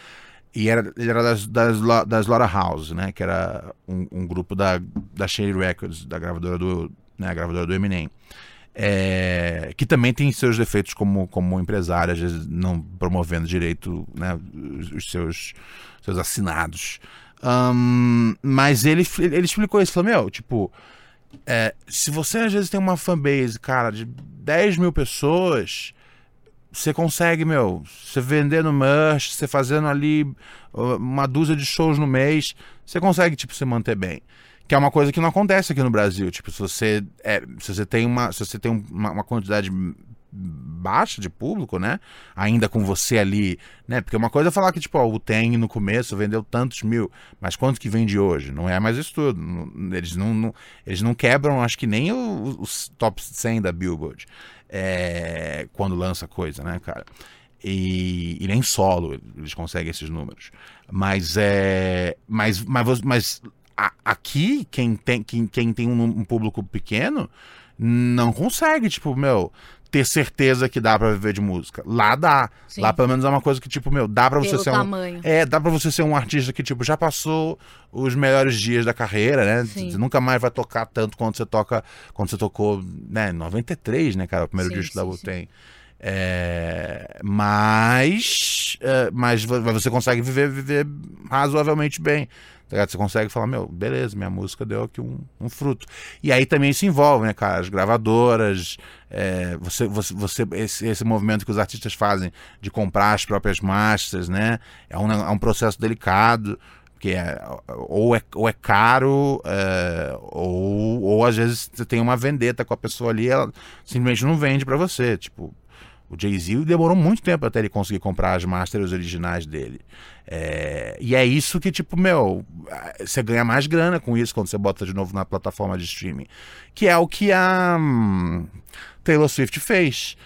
E era, ele era das, das, Lo- da Slaughterhouse, né? Que era um, um grupo da, da Shady Records, da gravadora do, né, gravadora do Eminem. É, que também tem seus defeitos como, como empresário, às vezes não promovendo direito né, os seus, seus assinados. Um, mas ele, ele explicou isso, falou, meu, tipo, é, se você às vezes tem uma fanbase, cara, de 10 mil pessoas, você consegue, meu, você vendendo merch, você fazendo ali uma dúzia de shows no mês, você consegue, tipo, se manter bem. Que é uma coisa que não acontece aqui no Brasil. Tipo, se você, é, se você tem, uma, se você tem uma, uma quantidade baixa de público, né? Ainda com você ali, né? Porque uma coisa é falar que, tipo, ó, o Tem no começo vendeu tantos mil, mas quanto que vende hoje? Não é mais isso tudo. Eles não, não eles não quebram, acho que nem os top 100 da Billboard é, quando lança coisa, né, cara? E, e, nem solo eles conseguem esses números. Mas é. Mas, mas, mas a, aqui, quem tem, quem, quem tem um, um, público pequeno não consegue, tipo, meu, ter certeza que dá para viver de música. Lá dá. Sim. Lá pelo menos é uma coisa que, tipo, meu, dá para você ser tamanho. um. É, dá para você ser um artista que, tipo, já passou os melhores dias da carreira, né? Sim. Você nunca mais vai tocar tanto quanto você toca. Quando você tocou, né, em 93, né, cara? O primeiro sim, disco da Wu-Tang. É, mas, é, mas você consegue viver, viver razoavelmente bem. Tá você consegue falar, meu, beleza, minha música deu aqui um, um fruto. E aí também se envolve, né, cara? As gravadoras, é, você, você, você esse, esse movimento que os artistas fazem de comprar as próprias masters, né? É um, é um processo delicado porque é, ou, é, ou é caro, é, ou, ou às vezes você tem uma vendeta com a pessoa ali, ela simplesmente não vende para você. Tipo, o Jay-Z demorou muito tempo até ele conseguir comprar as masters originais dele. É, e é isso que, tipo, meu, você ganha mais grana com isso quando você bota de novo na plataforma de streaming. Que é o que a hum, Taylor Swift fez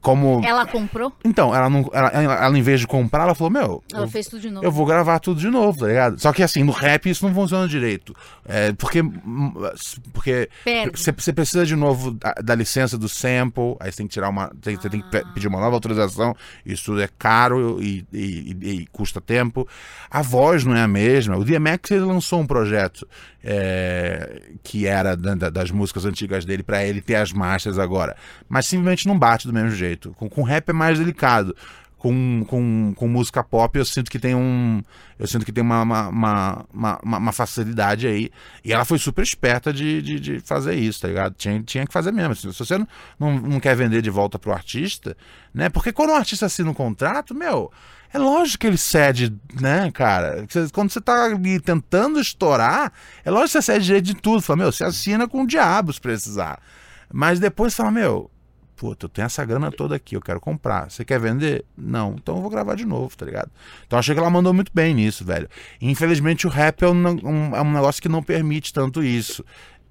como ela comprou? Então ela não ela, ela, ela, em vez de comprar ela falou meu ela eu, fez tudo de novo. eu vou gravar tudo de novo tá ligado? Só que assim no rap isso não funciona direito. É, porque porque você precisa de novo da, da, licença do sample aí você tem que tirar uma tem, você tem que ah. pedir uma nova autorização. Isso é caro e, e, e, e, custa tempo. A voz não é a mesma. O DMX ele lançou um projeto é, que era da, das músicas antigas dele para ele ter as masters agora mas simplesmente não bate do mesmo jeito. Com, com rap é mais delicado. Com, com, com música pop eu sinto que tem um. Eu sinto que tem uma, uma, uma, uma, facilidade aí. E ela foi super esperta de, de, de, fazer isso, tá ligado? Tinha, tinha que fazer mesmo. Se você não, não quer vender de volta pro artista, né? Porque quando o artista assina um contrato, meu, é lógico que ele cede, né, cara? Quando você tá ali tentando estourar, é lógico que você cede direito de tudo. Fala, meu, você assina com o diabo se precisar. Mas depois fala, meu, puta, eu tenho essa grana toda aqui, eu quero comprar. Você quer vender? Não, então eu vou gravar de novo, tá ligado? Então achei que ela mandou muito bem nisso, velho. infelizmente o rap é um, um, é um negócio que não permite tanto isso.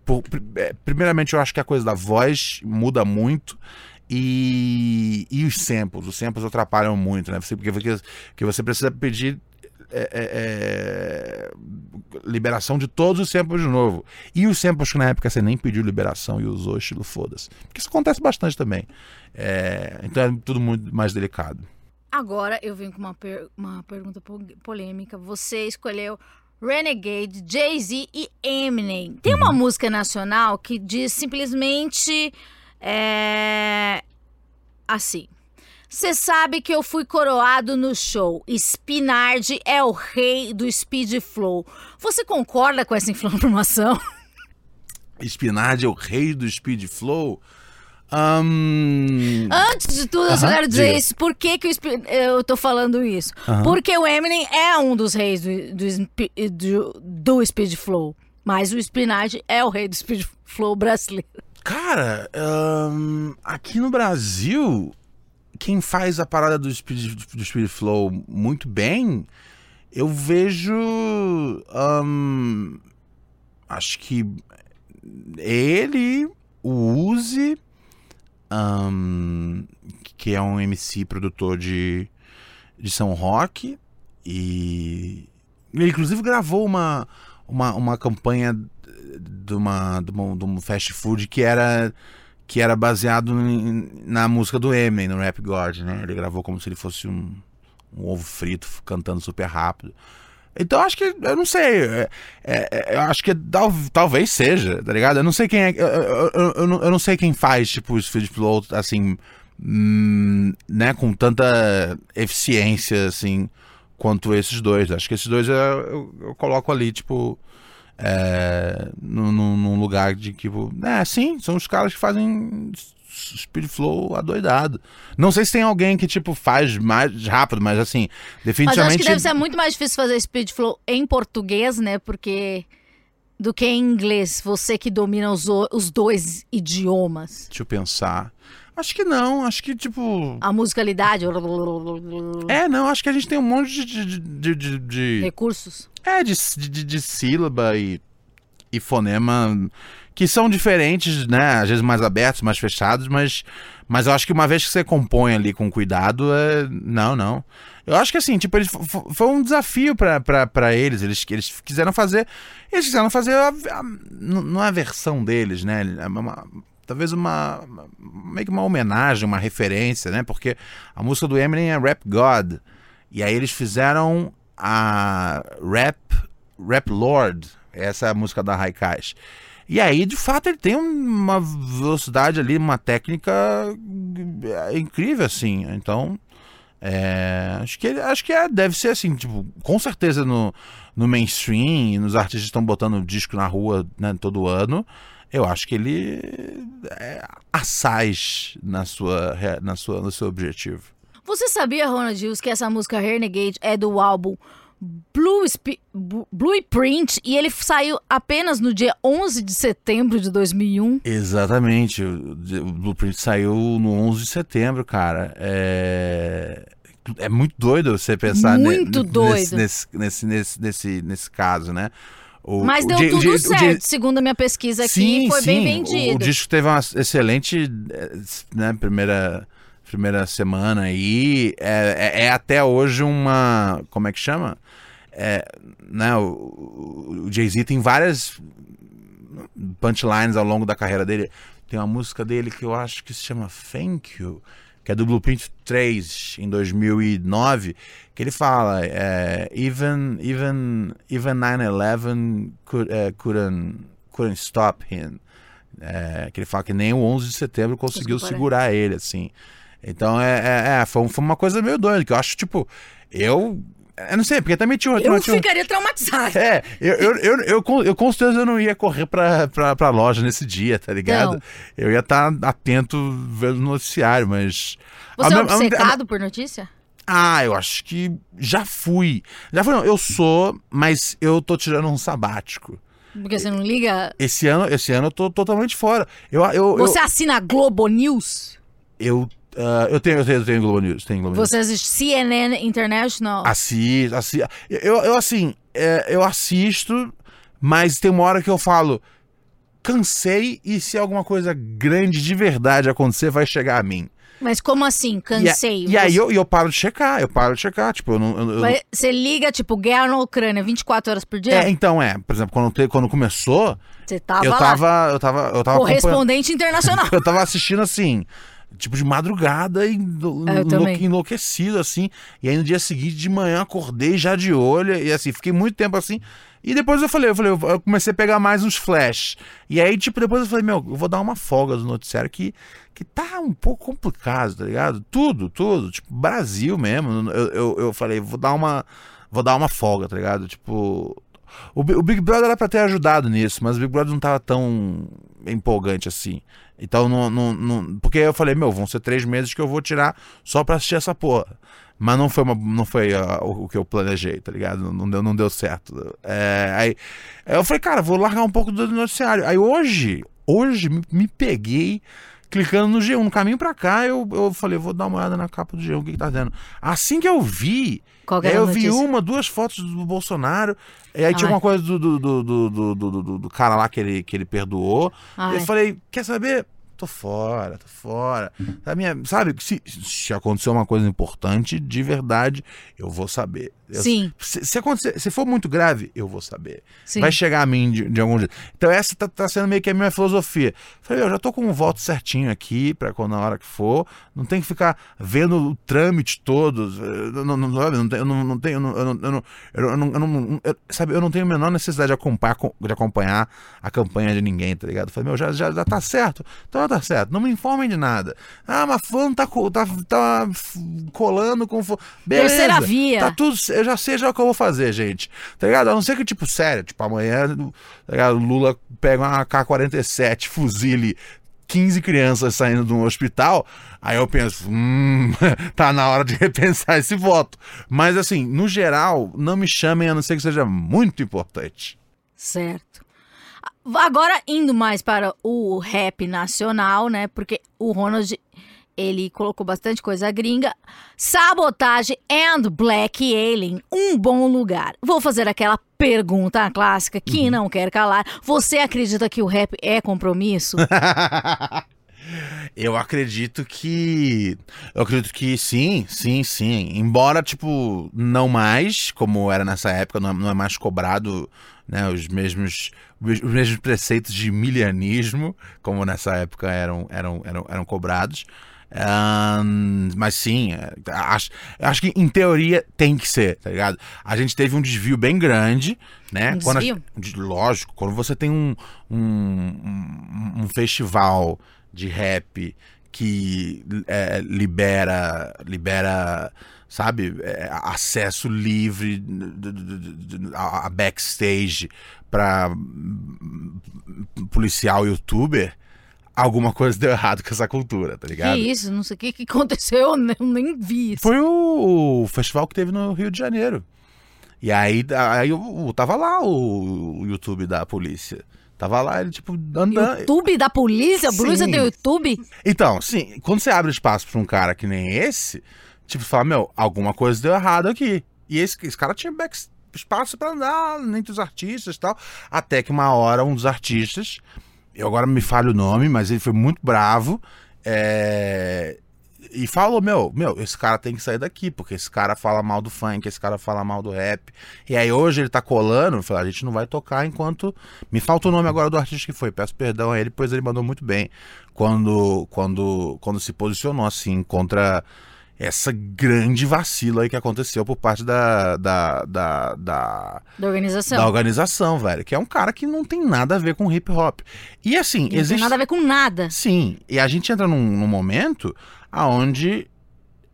Por, é, primeiramente, eu acho que a coisa da voz muda muito. E, e os samples, os samples atrapalham muito, né? Porque, porque, porque você precisa pedir é, é, é, liberação de todos os samples de novo. E os samples que na época você nem pediu liberação e usou estilo foda-se. Porque isso acontece bastante também. É, então é tudo muito mais delicado. Agora eu venho com uma, per uma pergunta polêmica. Você escolheu Renegade, Jay-Z e Eminem. Tem uma uhum. música nacional que diz simplesmente é, assim. Você sabe que eu fui coroado no show. Spinardi é o rei do speed flow. Você concorda com essa informação? Spinardi é o rei do speed flow? Um... Antes de tudo, uh -huh, eu quero dizer diga. isso. Por que, que eu, tô falando isso? Uh -huh. Porque o Eminem é um dos reis do, do, do, do Speed Flow. Mas o Spinardi é o rei do Speed Flow brasileiro. Cara, um, aqui no Brasil, quem faz a parada do Speed, do Speed Flow muito bem, eu vejo. Um, acho que ele, o Uzi, um, que é um MC produtor de, de São Roque, e ele inclusive gravou uma, uma, uma campanha de, uma, de, uma, de um fast food que era que era baseado na música do Eminem, no Rap God, né? Ele gravou como se ele fosse um, um ovo frito, cantando super rápido. Então acho que, eu não sei, é, é, eu acho que tal, talvez seja, tá ligado? Eu não sei quem é, eu, eu, eu, eu não, sei quem faz, tipo, os Speed Flow, assim, hum, né, com tanta eficiência, assim, quanto esses dois. Acho que esses dois eu, eu coloco ali, tipo, é, num, num lugar de tipo, é, sim, são os caras que fazem Speed Flow adoidado. Não sei se tem alguém que, tipo, faz mais rápido, mas assim, definitivamente. Mas acho que deve ser muito mais difícil fazer Speed Flow em português, né? Porque. Do que em inglês, você que domina os, os dois idiomas. Deixa eu pensar. Acho que não, acho que tipo. A musicalidade. É, não, acho que a gente tem um monte de. de, de, de... Recursos. É, de, de, de sílaba e, e fonema que são diferentes, né? Às vezes mais abertos, mais fechados, mas, mas eu acho que uma vez que você compõe ali com cuidado, é... não, não. Eu acho que assim, tipo, eles, foi um desafio para eles. Eles, eles quiseram fazer. Eles quiseram fazer. A, a, não é a versão deles, né? É uma, talvez uma. meio que uma homenagem, uma referência, né? Porque a música do Eminem é Rap God. E aí eles fizeram a Rap. Rap Lord. Essa é a música da Raikais. E aí, de fato, ele tem uma velocidade ali, uma técnica incrível, assim. Então, é, acho que acho que é, deve ser assim, tipo, com certeza no, no mainstream, nos artistas estão botando disco na rua né, todo ano. Eu acho que ele é assaz na sua, na sua, no seu objetivo. Você sabia, Ronald Hughes, que essa música Renegade é do álbum Blue Blueprint e ele saiu apenas no dia 11 de setembro de 2001. Exatamente, o Blueprint saiu no 11 de setembro, cara. É, é muito doido você pensar muito doido. Nesse, nesse, nesse, nesse, nesse caso, né? O, Mas deu o, tudo o, certo, segundo a minha pesquisa aqui, sim, foi sim, bem vendido. O, disco teve uma excelente eh, né, primeira primeira semana aí. É, é, é, até hoje uma. Como é que chama? É, né, o, o Jay-Z tem várias punchlines ao longo da carreira dele. Tem uma música dele que eu acho que se chama Thank You, que é do Blueprint 3, em 2009, que ele fala: é, Even, even, even 9-11 could, uh, couldn't, couldn't stop him. É, que ele fala que nem o 11 de setembro conseguiu segurar ele, assim. Então é, é, é foi, foi, uma coisa meio doida, que eu acho, tipo, eu. Eu não sei, porque também tinha Eu tinha, ficaria traumatizado. É, eu, eu, eu, eu, eu, com certeza eu não ia correr pra, pra, pra loja nesse dia, tá ligado? Não. Eu ia estar tá atento vendo o noticiário, mas. Você é obcecado por notícia? Ah, eu acho que já fui. Já fui, não. Eu sou, mas eu tô tirando um sabático. Porque você não liga? Esse ano, esse ano eu tô totalmente fora. Eu, eu, você eu, assina Globo News? Eu Uh, eu tenho, eu tenho, eu tenho Globo News. Tenho Globo Você assiste CNN International? Assisto, assisto. Eu, eu assim, é, eu assisto, mas tem uma hora que eu falo, cansei e se alguma coisa grande de verdade acontecer, vai chegar a mim. Mas como assim, cansei? E, e aí eu, eu paro de checar, eu paro de checar, tipo, eu não... Eu. Você liga, tipo, guerra na Ucrânia 24 horas por dia? É, então, é. Por exemplo, quando, quando começou... Você tava eu lá. Tava, eu tava, eu tava Correspondente internacional. eu tava assistindo assim tipo de madrugada e é, enlouquecido assim. E aí no dia seguinte de manhã acordei já de olho e assim, fiquei muito tempo assim. E depois eu falei, eu falei, eu comecei a pegar mais uns flash. E aí, tipo, depois eu falei, meu, eu vou dar uma folga do noticiário que, que tá um pouco complicado, tá ligado? Tudo, tudo. Tipo, Brasil mesmo. Eu, eu, eu falei, vou dar uma. Vou dar uma folga, tá ligado? Tipo. O, o Big Brother era pra ter ajudado nisso, mas o Big Brother não tava tão empolgante assim. Então, não, não, não, porque eu falei, meu, vão ser três meses que eu vou tirar só pra assistir essa porra. Mas não foi, uma, não foi uh, o, que eu planejei, tá ligado? Não, deu, não deu certo. É, aí eu falei, cara, vou largar um pouco do noticiário. Aí hoje, hoje me, me peguei clicando no G1. No caminho pra cá, eu, eu falei, vou dar uma olhada na capa do G1, o que, que tá dando. Assim que eu vi, eu vi uma, duas fotos do Bolsonaro, e aí tinha uma coisa do, do, do, do, do, cara lá que ele, que ele perdoou. Eu falei, quer saber? Tô fora, tô fora. A minha, sabe, se, se acontecer uma coisa importante, de verdade, eu vou saber. Sim. Se, se acontecer, se for muito grave, eu vou saber. Sim. Vai chegar a mim de, de algum jeito. Então essa tá, tá sendo meio que a minha filosofia. Falei, eu já tô com um voto certinho aqui para quando na hora que for. Não tem que ficar vendo o trâmite todo. Eu não, não, não eu não, não tenho, eu não, eu não, eu não, eu não, eu sabe, eu não tenho a menor necessidade de acompanhar, de acompanhar a campanha de ninguém, tá ligado? Falei, meu, já, já, já tá certo. Então já tá certo. Não me informem de nada. Ah, mas fulano tá, tá, tá colando com... Beleza. Terceira via. Tá tudo, eu já sei já o que eu vou fazer, gente. Tá ligado? A não ser que, tipo, sério, tipo, amanhã tá Lula pega uma AK-47, fuzile 15 crianças saindo de um hospital, aí eu penso, hum, tá na hora de repensar esse voto. Mas, assim, no geral, não me chamem a não ser que seja muito importante. Certo. Agora, indo mais para o rap nacional, né? Porque o Ronald, ele colocou bastante coisa gringa. Sabotagem and Black Alien, um bom lugar. Vou fazer aquela pergunta clássica que não quer calar. Você acredita que o rap é compromisso? Eu acredito que. Eu acredito que sim, sim, sim. Embora, tipo, não mais, como era nessa época, não é, não é mais cobrado né, os, mesmos, os mesmos preceitos de milianismo, como nessa época eram, eram, eram, eram cobrados. Ahn, mas sim, é, acho, acho que em teoria tem que ser, tá ligado? A gente teve um desvio bem grande, né? Um Quando a- desvio? de- lógico, quando você tem um, um, um, um festival de rap que é, libera, libera, sabe, é, acesso livre a a backstage para policial youtuber, alguma coisa deu errado com essa cultura, tá que ligado? isso? Não sei o que, que aconteceu, eu nem, vi isso. Foi o, o festival que teve no Rio de Janeiro. E aí, aí eu, eu tava lá o, o YouTube da polícia. Tava lá, ele tipo andando. YouTube da polícia? Sim. Polícia tem YouTube? Então, sim, quando você abre espaço pra um cara que nem esse, tipo, você fala, meu, alguma coisa deu errado aqui. E esse, esse cara tinha back, espaço pra andar entre os artistas e tal. Até que uma hora um dos artistas, eu agora me falho o nome, mas ele foi muito bravo. é, E falou, meu, meu, esse cara tem que sair daqui, porque esse cara fala mal do funk, esse cara fala mal do rap. E aí hoje ele tá colando, falei, a gente não vai tocar enquanto. Me falta o nome agora do artista que foi, peço perdão a ele, pois ele mandou muito bem quando, quando, quando se posicionou assim contra essa grande vacila aí que aconteceu por parte da, da, da, da, Da organização. da organização, velho. Que é um cara que não tem nada a ver com hip hop. E assim, Não tem existe. nada a ver com nada. Sim, e a gente entra num, num momento aonde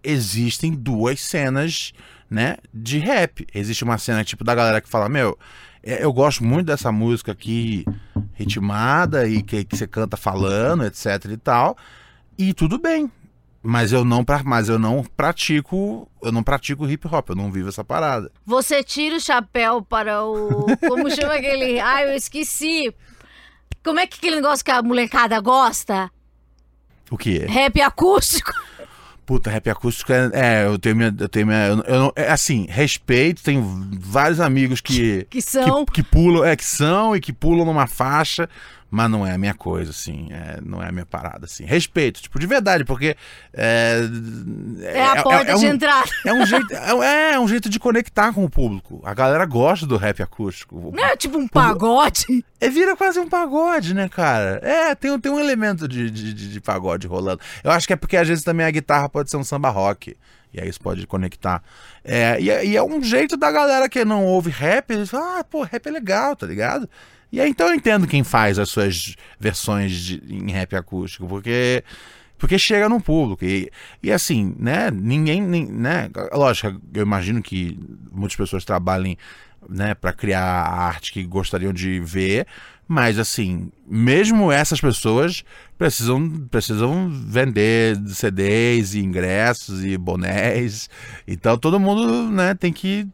existem duas cenas, né, de rap. Existe uma cena tipo da galera que fala, meu, é, eu gosto muito dessa música aqui ritmada e que, que você canta falando, etc e tal. E tudo bem. Mas eu não, mas eu não pratico, eu não pratico hip hop, eu não vivo essa parada. Você tira o chapéu para o. Como chama aquele. Ai, eu esqueci. Como é que aquele negócio que a molecada gosta? O que é? Rap acústico? Puta, rap acústico é. é, eu tenho minha. Eu tenho minha. Eu, eu é assim, respeito, tenho vários amigos que. Que são. Que, que pulam, é, que são e que pulam numa faixa, mas não é a minha coisa, assim. é, não é a minha parada, assim. Respeito, tipo, de verdade, porque. É, É a porta é de um, entrada. É um, jeito, é, um- é um jeito de conectar com o público. A galera gosta do rap acústico. Não é tipo um pagode? É, vira quase um pagode, né, cara? É, tem, tem um elemento de, de, de- de pagode rolando. Eu acho que é porque às vezes também a guitarra pode ser um samba rock. E aí isso pode conectar. É, e, é- e é um jeito da galera que não ouve rap, eles falam, ah, pô, rap é legal, tá ligado? E aí então eu entendo quem faz as suas versões de- em rap acústico, porque. Porque chega no público. E, e assim, né? Ninguém. nem- né, lógico, eu imagino que muitas pessoas trabalhem né, para criar a arte que gostariam de ver, mas assim, mesmo essas pessoas precisam precisam vender CDs e ingressos e bonés. Então todo mundo, né, tem que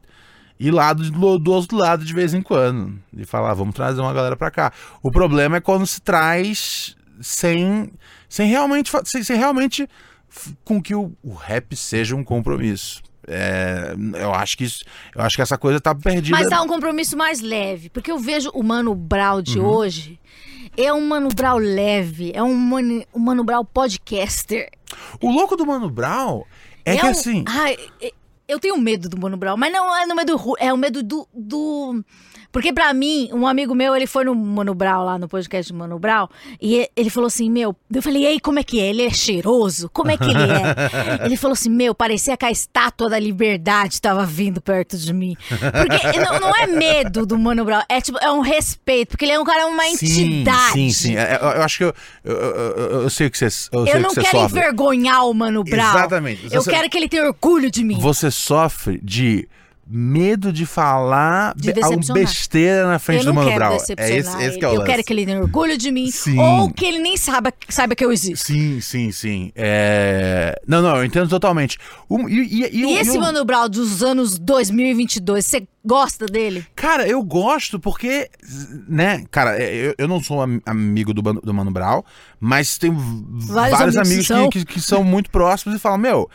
ir lá do, do outro lado de vez em quando e falar, "Ah, vamos trazer uma galera para cá. O problema é quando se traz sem sem realmente sem, sem realmente com que o, o rap seja um compromisso. É, eu acho que isso, eu acho que essa coisa tá perdida. Mas há um compromisso mais leve. Porque eu vejo o Mano Brown de Uhum. hoje. É um Mano Brown leve. É um Mano, um Mano Brown podcaster. O louco do Mano Brown é, que um- assim, Ai, é- eu tenho medo do Mano Brown, mas não é no medo ru- é o medo do, do porque pra mim, um amigo meu, ele foi no Mano Brown lá no podcast do Mano Brown, e ele falou assim: "Meu, eu falei: "E aí, como é que é? Ele é cheiroso? Como é que ele é?" ele falou assim: "Meu, parecia que a estátua da liberdade tava vindo perto de mim". Porque não, não é medo do Mano Brown, é tipo, é um respeito, porque ele é um cara, uma entidade. Sim, sim. É, Eu, eu acho que eu, eu, eu- eu- eu sei o que você, eu Eu não que quero sofre. envergonhar o Mano Brown. Exatamente. Eu Você- quero que ele tenha orgulho de mim. Você sofre de medo de falar De besteira na frente eu do Mano Brown. É esse, esse que é o Eu lance. quero que ele tenha orgulho de mim. Sim. Ou que ele nem saiba, saiba que eu existo. Sim, sim, sim. É... Não, não, eu entendo totalmente. O- e, e- e- E, esse e o- Mano Brown dos anos 2022, você gosta dele? Cara, eu gosto porque, né, cara, eu, eu não sou am- amigo do, do Mano Brown, mas tem v- vários, amigos amigos são. que, que, que são muito próximos e falam, meu,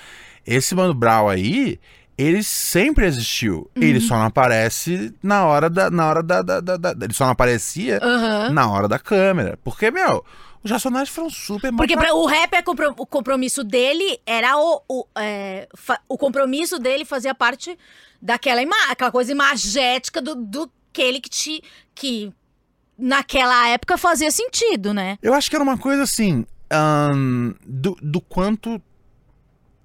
esse Mano Brown aí, ele sempre existiu. Uhum. Ele só não aparece na hora da. Na hora da, da, da- da- Ele só não aparecia Aham. na hora da câmera. Porque, meu, os Racionais foram super Porque pra, o rap, é compro- o compromisso dele era o. O, é, fa- o compromisso dele fazia parte daquela ima aquela coisa imagética do, do aquele que te. que naquela época fazia sentido, né? Eu acho que era uma coisa assim. ahn, do, do quanto.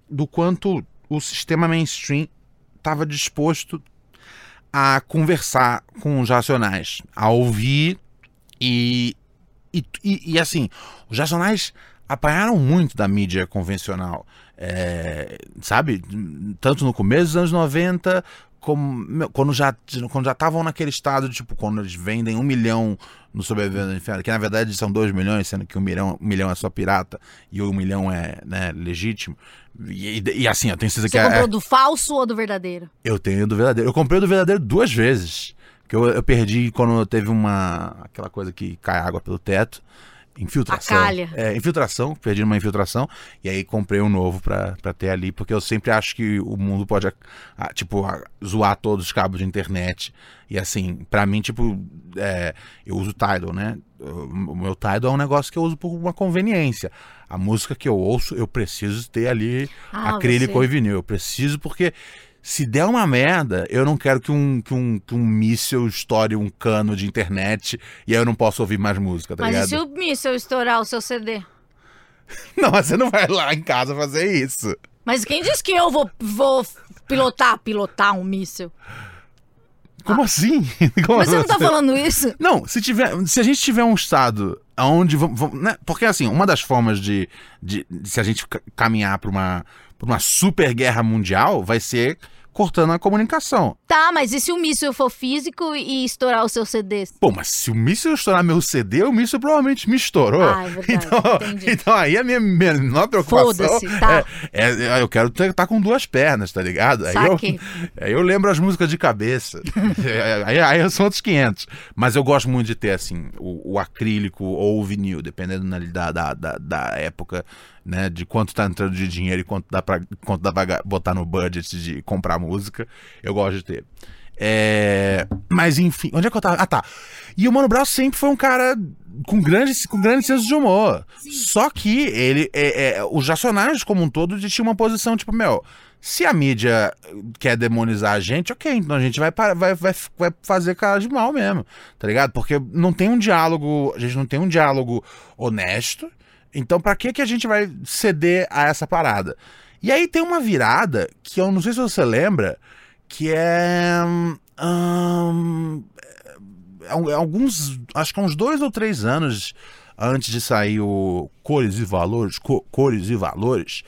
Do quanto o sistema mainstream estava disposto a conversar com os racionais, a ouvir e. E, e, e, assim, os racionais apanharam muito da mídia convencional. é, sabe? Tanto no começo dos anos 90, como quando já quando já estavam naquele estado, tipo, quando eles vendem um milhão no Sobrevivendo do Inferno, que na verdade são dois milhões, sendo que um milhão, um milhão é só pirata e um milhão é né, legítimo. E, e- e assim, eu tenho certeza Você que é- comprou do falso ou do verdadeiro? eu tenho do verdadeiro. Eu comprei do verdadeiro duas vezes. Que eu, eu perdi quando teve uma. aquela coisa que cai água pelo teto. Infiltração. A calha. É, infiltração, perdi uma infiltração. E aí comprei um novo pra, pra ter ali, porque eu sempre acho que o mundo pode, ah, tipo, ah, zoar todos os cabos de internet. E assim, pra mim, tipo, é, eu uso Tidal, né? O meu Tidal é um negócio que eu uso por uma conveniência. A música que eu ouço, eu preciso ter ali Ah, acrílico você- e vinil. Eu preciso porque se der uma merda, eu não quero que um, que um, que um míssil estoure um cano de internet e aí eu não posso ouvir mais música, tá Mas e ligado? se o míssel estourar o seu CD? Não, mas você não vai lá em casa fazer isso. Mas quem disse que eu vou, vou pilotar, pilotar um míssil? Como assim? Como Mas você não tá assim? falando isso? Não, se, tiver, se a gente tiver um estado onde. vamos- vamos- né? Porque, assim, uma das formas de. de, de se a gente ca- caminhar para uma, pra uma super guerra mundial vai ser cortando a comunicação. Tá, mas e se o míssil for físico e estourar o seu CD? Pô, mas se o míssil estourar meu CD, o míssil provavelmente me estourou. Ah, é verdade, então, entendi. então aí a minha menor preocupação tá. é, é- eu quero estar com duas pernas, tá ligado? Aí eu, aí eu lembro as músicas de cabeça. aí, aí são outros 500. Mas eu gosto muito de ter, assim, o, o acrílico ou o vinil, dependendo né, da, da, da, da época, né? De quanto tá entrando de dinheiro e quanto dá pra, quanto dá pra botar no budget de comprar música. Eu gosto de ter. É, mas enfim, onde é que eu tava? Ah, tá. E o Mano Brown sempre foi um cara com grande, com grande senso de humor. Só que ele, é, é, os racionais como um todo, ele tinha uma posição tipo, meu, se a mídia quer demonizar a gente, ok, então a gente vai, vai, vai, vai fazer cara de mal mesmo, tá ligado? Porque não tem um diálogo, a gente não tem um diálogo honesto, então pra que, que a gente vai ceder a essa parada? E aí tem uma virada que eu não sei se você lembra, que é. hum, é um- é alguns. Acho que há uns dois ou três anos antes de sair o Cores e Valores, Co- Cores e Valores,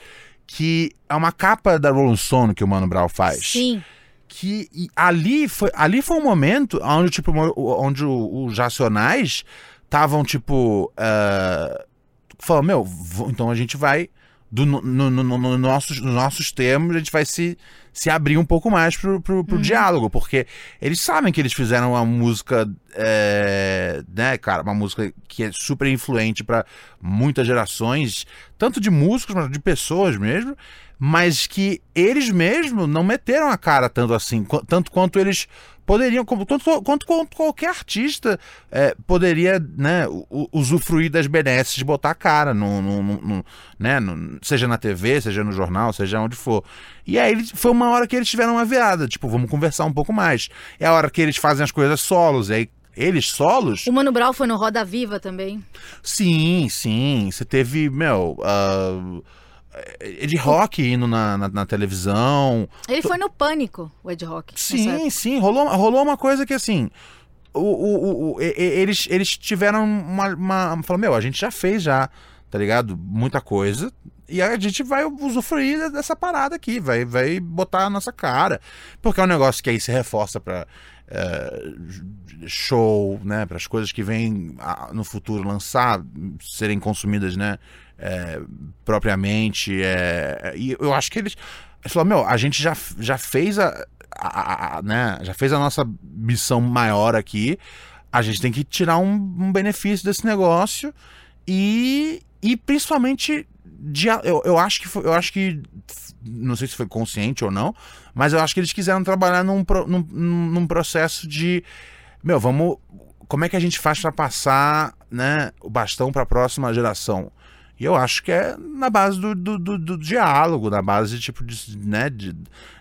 que é uma capa da Rolling Stone que o Mano Brown faz Sim. que ali foi ali foi um momento onde tipo onde os racionais estavam tipo uh, falando meu então a gente vai do, no, no- no- no- nossos, nos nossos termos a gente vai se, se abrir um pouco mais pro, pro, pro diálogo porque eles sabem que eles fizeram uma música é, né cara uma música que é super influente para muitas gerações tanto de músicos mas de pessoas mesmo mas que eles mesmos não meteram a cara tanto assim, tanto quanto eles poderiam, como, quanto, quanto qualquer artista é, poderia né, usufruir das benesses de botar a cara, no, no- no- né, no- seja na TV, seja no jornal, seja onde for. E aí foi uma, uma hora que eles tiveram uma virada, tipo, vamos conversar um pouco mais. É a hora que eles fazem as coisas solos, e aí eles solos. O Mano Brown foi no Roda Viva também. Sim, sim. Você teve, meu. Uh, Ed Rock indo na, na, na, televisão. Ele foi no Pânico, o Ed Rock. Sim, sim. Rolou, rolou uma coisa que assim. O, o, o, eles, eles tiveram uma, uma. Falaram, meu, a gente já fez já, tá ligado? Muita coisa. E a gente vai usufruir dessa parada aqui, vai, vai botar a nossa cara. Porque é um negócio que aí se reforça pra uh, show, né? Para as coisas que vêm no futuro lançar, serem consumidas, né? É, propriamente. É, e eu acho que eles. Eles falaram, meu, a gente já, já fez a, a, a, né? Já fez a nossa missão maior aqui. A gente tem que tirar um, um benefício desse negócio e, e principalmente eu, eu acho que eu acho que não sei se foi consciente ou não, mas eu acho que eles quiseram trabalhar num, num, num processo de meu, vamos como é que a gente faz para passar né, o bastão para a próxima geração? E eu acho que é na base do, do, do, do diálogo, na base de, tipo, de, né, de,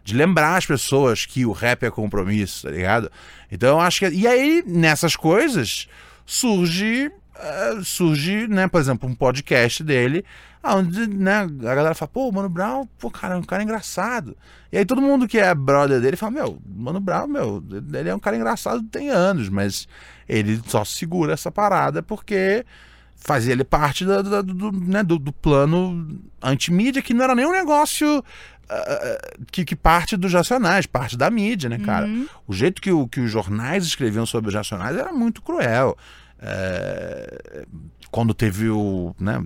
de, lembrar as pessoas que o rap é compromisso, tá ligado? Então eu acho que. E aí, nessas coisas, surge. Uh, surge, né, por exemplo, um podcast dele, onde né, a galera fala, pô, Mano Brown, pô, cara, um cara engraçado. E aí todo mundo que é brother dele fala, meu, Mano Brown, meu, ele é um cara engraçado tem anos, mas ele só segura essa parada porque fazia ele parte do, do, do, né, do, do plano antimídia, que não era nem um negócio uh, que, que, parte dos racionais, parte da mídia, né, cara? Uhum. O jeito que, o, que os jornais escreviam sobre os racionais era muito cruel. É, quando teve o, né,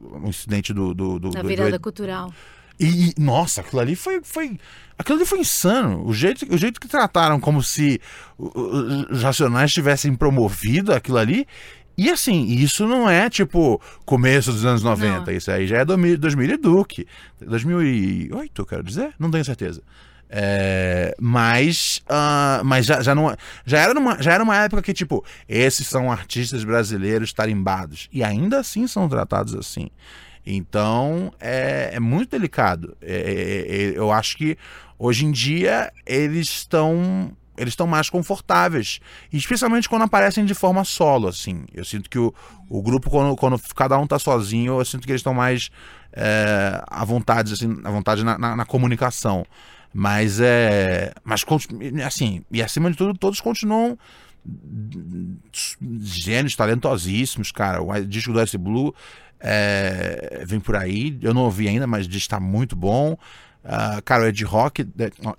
o incidente do. do, do Na virada do, cultural. E, nossa, aquilo ali foi, foi. Aquilo ali foi insano. O jeito, o jeito que trataram como se os racionais tivessem promovido aquilo ali. E assim, isso não é tipo começo dos anos 90, não. isso aí já é 2000 e Duque. 2008, eu quero dizer? Não tenho certeza. É, mas uh, mas já, já, não, já, era numa, já era uma época que, tipo, esses são artistas brasileiros tarimbados. E ainda assim são tratados assim. Então é, é muito delicado. É, é, é eu acho que hoje em dia eles estão eles estão mais confortáveis. Especialmente quando aparecem de forma solo, assim. Eu sinto que o, o grupo, quando, quando cada um tá sozinho, eu sinto que eles estão mais é, à vontade, assim, à vontade na, na, na, comunicação. Mas é. Mas assim, e acima de tudo, todos continuam gênios talentosíssimos, cara. O disco do S Blue é, vem por aí. Eu não ouvi ainda, mas diz está muito bom. Uh, cara, o Ed Rock,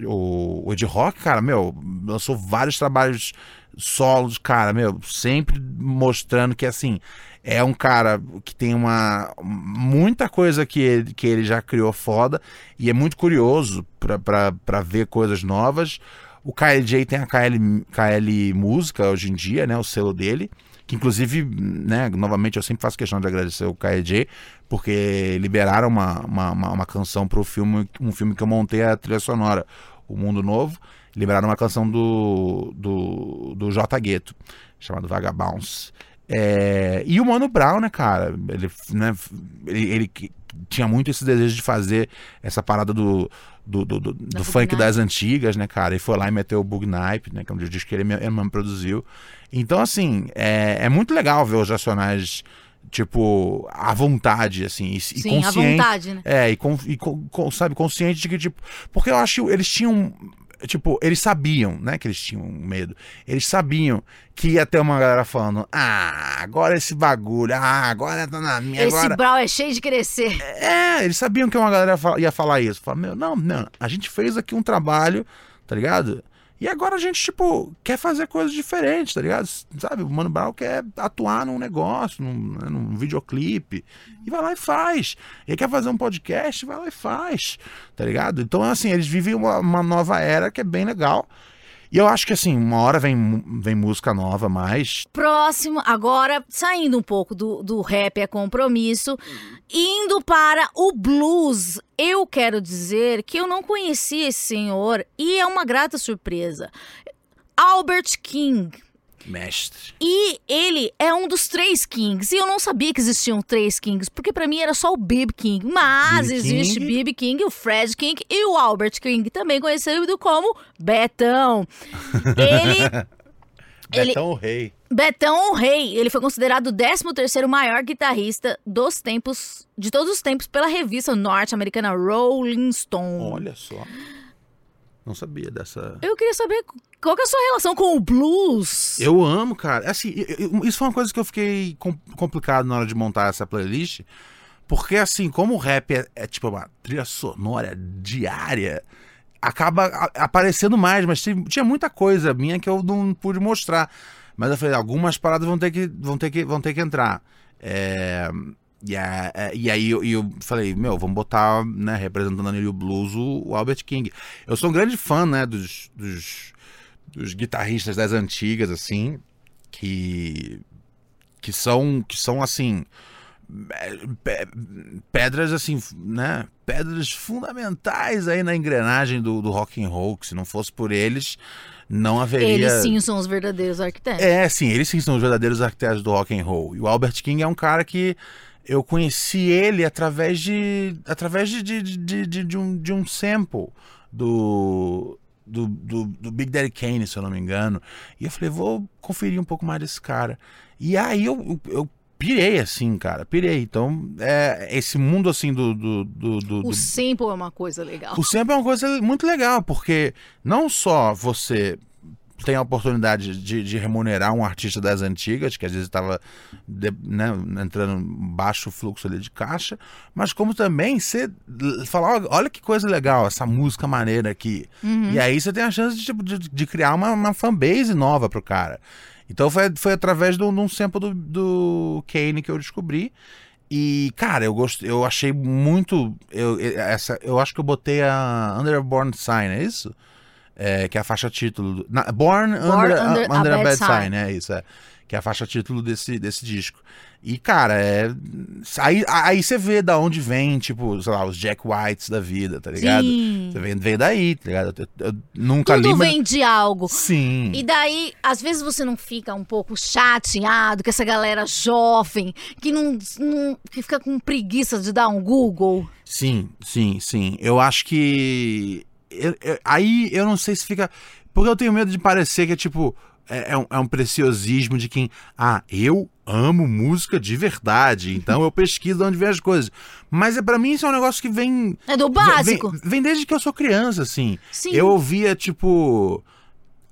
o, o Ed Rock, cara, meu, lançou vários trabalhos solos, cara, meu, sempre mostrando que assim é um cara que tem uma muita coisa que ele, que ele já criou foda e é muito curioso para ver coisas novas. O KLJ tem a KL, KL Música hoje em dia, né, o selo dele que inclusive, né, novamente eu sempre faço questão de agradecer o KEG, porque liberaram uma, uma, uma, uma canção para o filme, um filme que eu montei a trilha sonora, O Mundo Novo, liberaram uma canção do, do, do J Gueto, chamado Vagabonds. É, e o Mano Brown, né, cara, ele, né, ele, ele tinha muito esse desejo de fazer essa parada do, do, do, do, do funk das antigas, né, cara? E foi lá e meteu o Bug Nipe, né? Que é um disco que ele mesmo produziu. Então, assim, é, é muito legal ver os Racionais tipo, à vontade, assim, e, Sim, consciente. À vontade, né? É, e, com, e com, sabe, consciente de que, tipo. Porque eu acho que eles tinham tipo, eles sabiam, né, que eles tinham medo. Eles sabiam que ia ter uma galera falando: "Ah, agora esse bagulho, ah, agora tá na minha Esse agora... brau é cheio de crescer". É, eles sabiam que uma galera ia falar isso. Falaram, meu, não, não, a gente fez aqui um trabalho, tá ligado? E agora a gente, tipo, quer fazer coisas diferentes, tá ligado? Sabe, o Mano Brown quer atuar num negócio, num, né, num videoclipe, e vai lá e faz. Ele quer fazer um podcast, vai lá e faz, tá ligado? Então, assim, eles vivem uma, uma nova era que é bem legal. E eu acho que assim, uma hora vem, vem música nova mais. Próximo, agora saindo um pouco do, do rap é compromisso, indo para o blues. Eu quero dizer que eu não conhecia esse senhor e é uma grata surpresa. Albert King. Mestre. E ele é um dos três Kings. E eu não sabia que existiam três Kings, porque pra mim era só o Bib King. Mas existe King. Bib King, o Fred King e o Albert King, também conhecido como Betão. Ele Ele- Betão Rei. Betão o Rei, ele foi considerado o 13º maior guitarrista dos tempos, de todos os tempos pela revista norte-americana Rolling Stone. Olha só. Não sabia dessa. Eu queria saber qual que é a sua relação com o blues. Eu amo, cara. Assim, eu- eu- isso foi uma coisa que eu fiquei com- complicado na hora de montar essa playlist. Porque, assim, como o rap é, é, tipo uma trilha sonora diária, acaba a- aparecendo mais, mas tinha, tinha muita coisa minha que eu não pude mostrar. Mas eu falei, algumas paradas vão ter que, vão ter que, vão ter que entrar. É, e, a- e aí eu, eu falei, meu, vamos botar, né, representando ali o blues, o, o Albert King. Eu sou um grande fã, né, dos, dos, dos guitarristas das antigas, assim, que, que são, que são assim, pe- pedras assim, né? Pedras fundamentais aí na engrenagem do, do rock and roll, que se não fosse por eles, não haveria. Eles sim são os verdadeiros arquitetos. É, sim, eles sim são os verdadeiros arquitetos do rock and roll. E o Albert King é um cara que eu conheci ele através de através de, de, de, de, de um, de um sample do, do, do, do Big Daddy Kane, se eu não me engano. E eu falei, vou conferir um pouco mais desse cara. E aí eu, eu pirei, assim, cara, pirei. Então, é, esse mundo, assim, do... do, do, do- O sample é uma coisa legal. o sample é uma coisa muito legal, porque não só você tem a oportunidade de, de remunerar um artista das antigas, que às vezes estava né, entrando baixo fluxo ali de caixa, mas como também você falar, "Ó, olha que coisa legal, essa música maneira aqui. Uhum. E aí você tem a chance de, tipo, de, de criar uma, uma fanbase nova pro cara. Então foi, foi através de um sample do, do Kane que eu descobri. E, cara, eu gostei, eu achei muito. Eu, essa, eu acho que eu botei a Under a Born Sign, é isso? É, que é a faixa título. na- Born, Born Under, Under a Under a, Bad Bad Sign. Sign, é isso, é. Que é a faixa título desse, desse disco. E, cara, é. Aí, aí você vê da onde vem, tipo, sei lá, os Jack Whites da vida, tá ligado? Sim. Você vem, vem daí, tá ligado? Eu, eu nunca Tudo li, mas... vem de algo. Sim. E daí, às vezes você não fica um pouco chateado com essa galera jovem que não, não- que fica com preguiça de dar um Google. Sim, sim, sim. Eu acho que. Eu- eu- aí eu não sei se fica. Porque eu tenho medo de parecer que é tipo. É, é um, é um preciosismo de quem. Ah, eu amo música de verdade, então eu pesquiso de onde vem as coisas. Mas é para mim isso é um negócio que vem. É do básico. Vem, vem desde que eu sou criança, assim. Sim. Eu ouvia, tipo.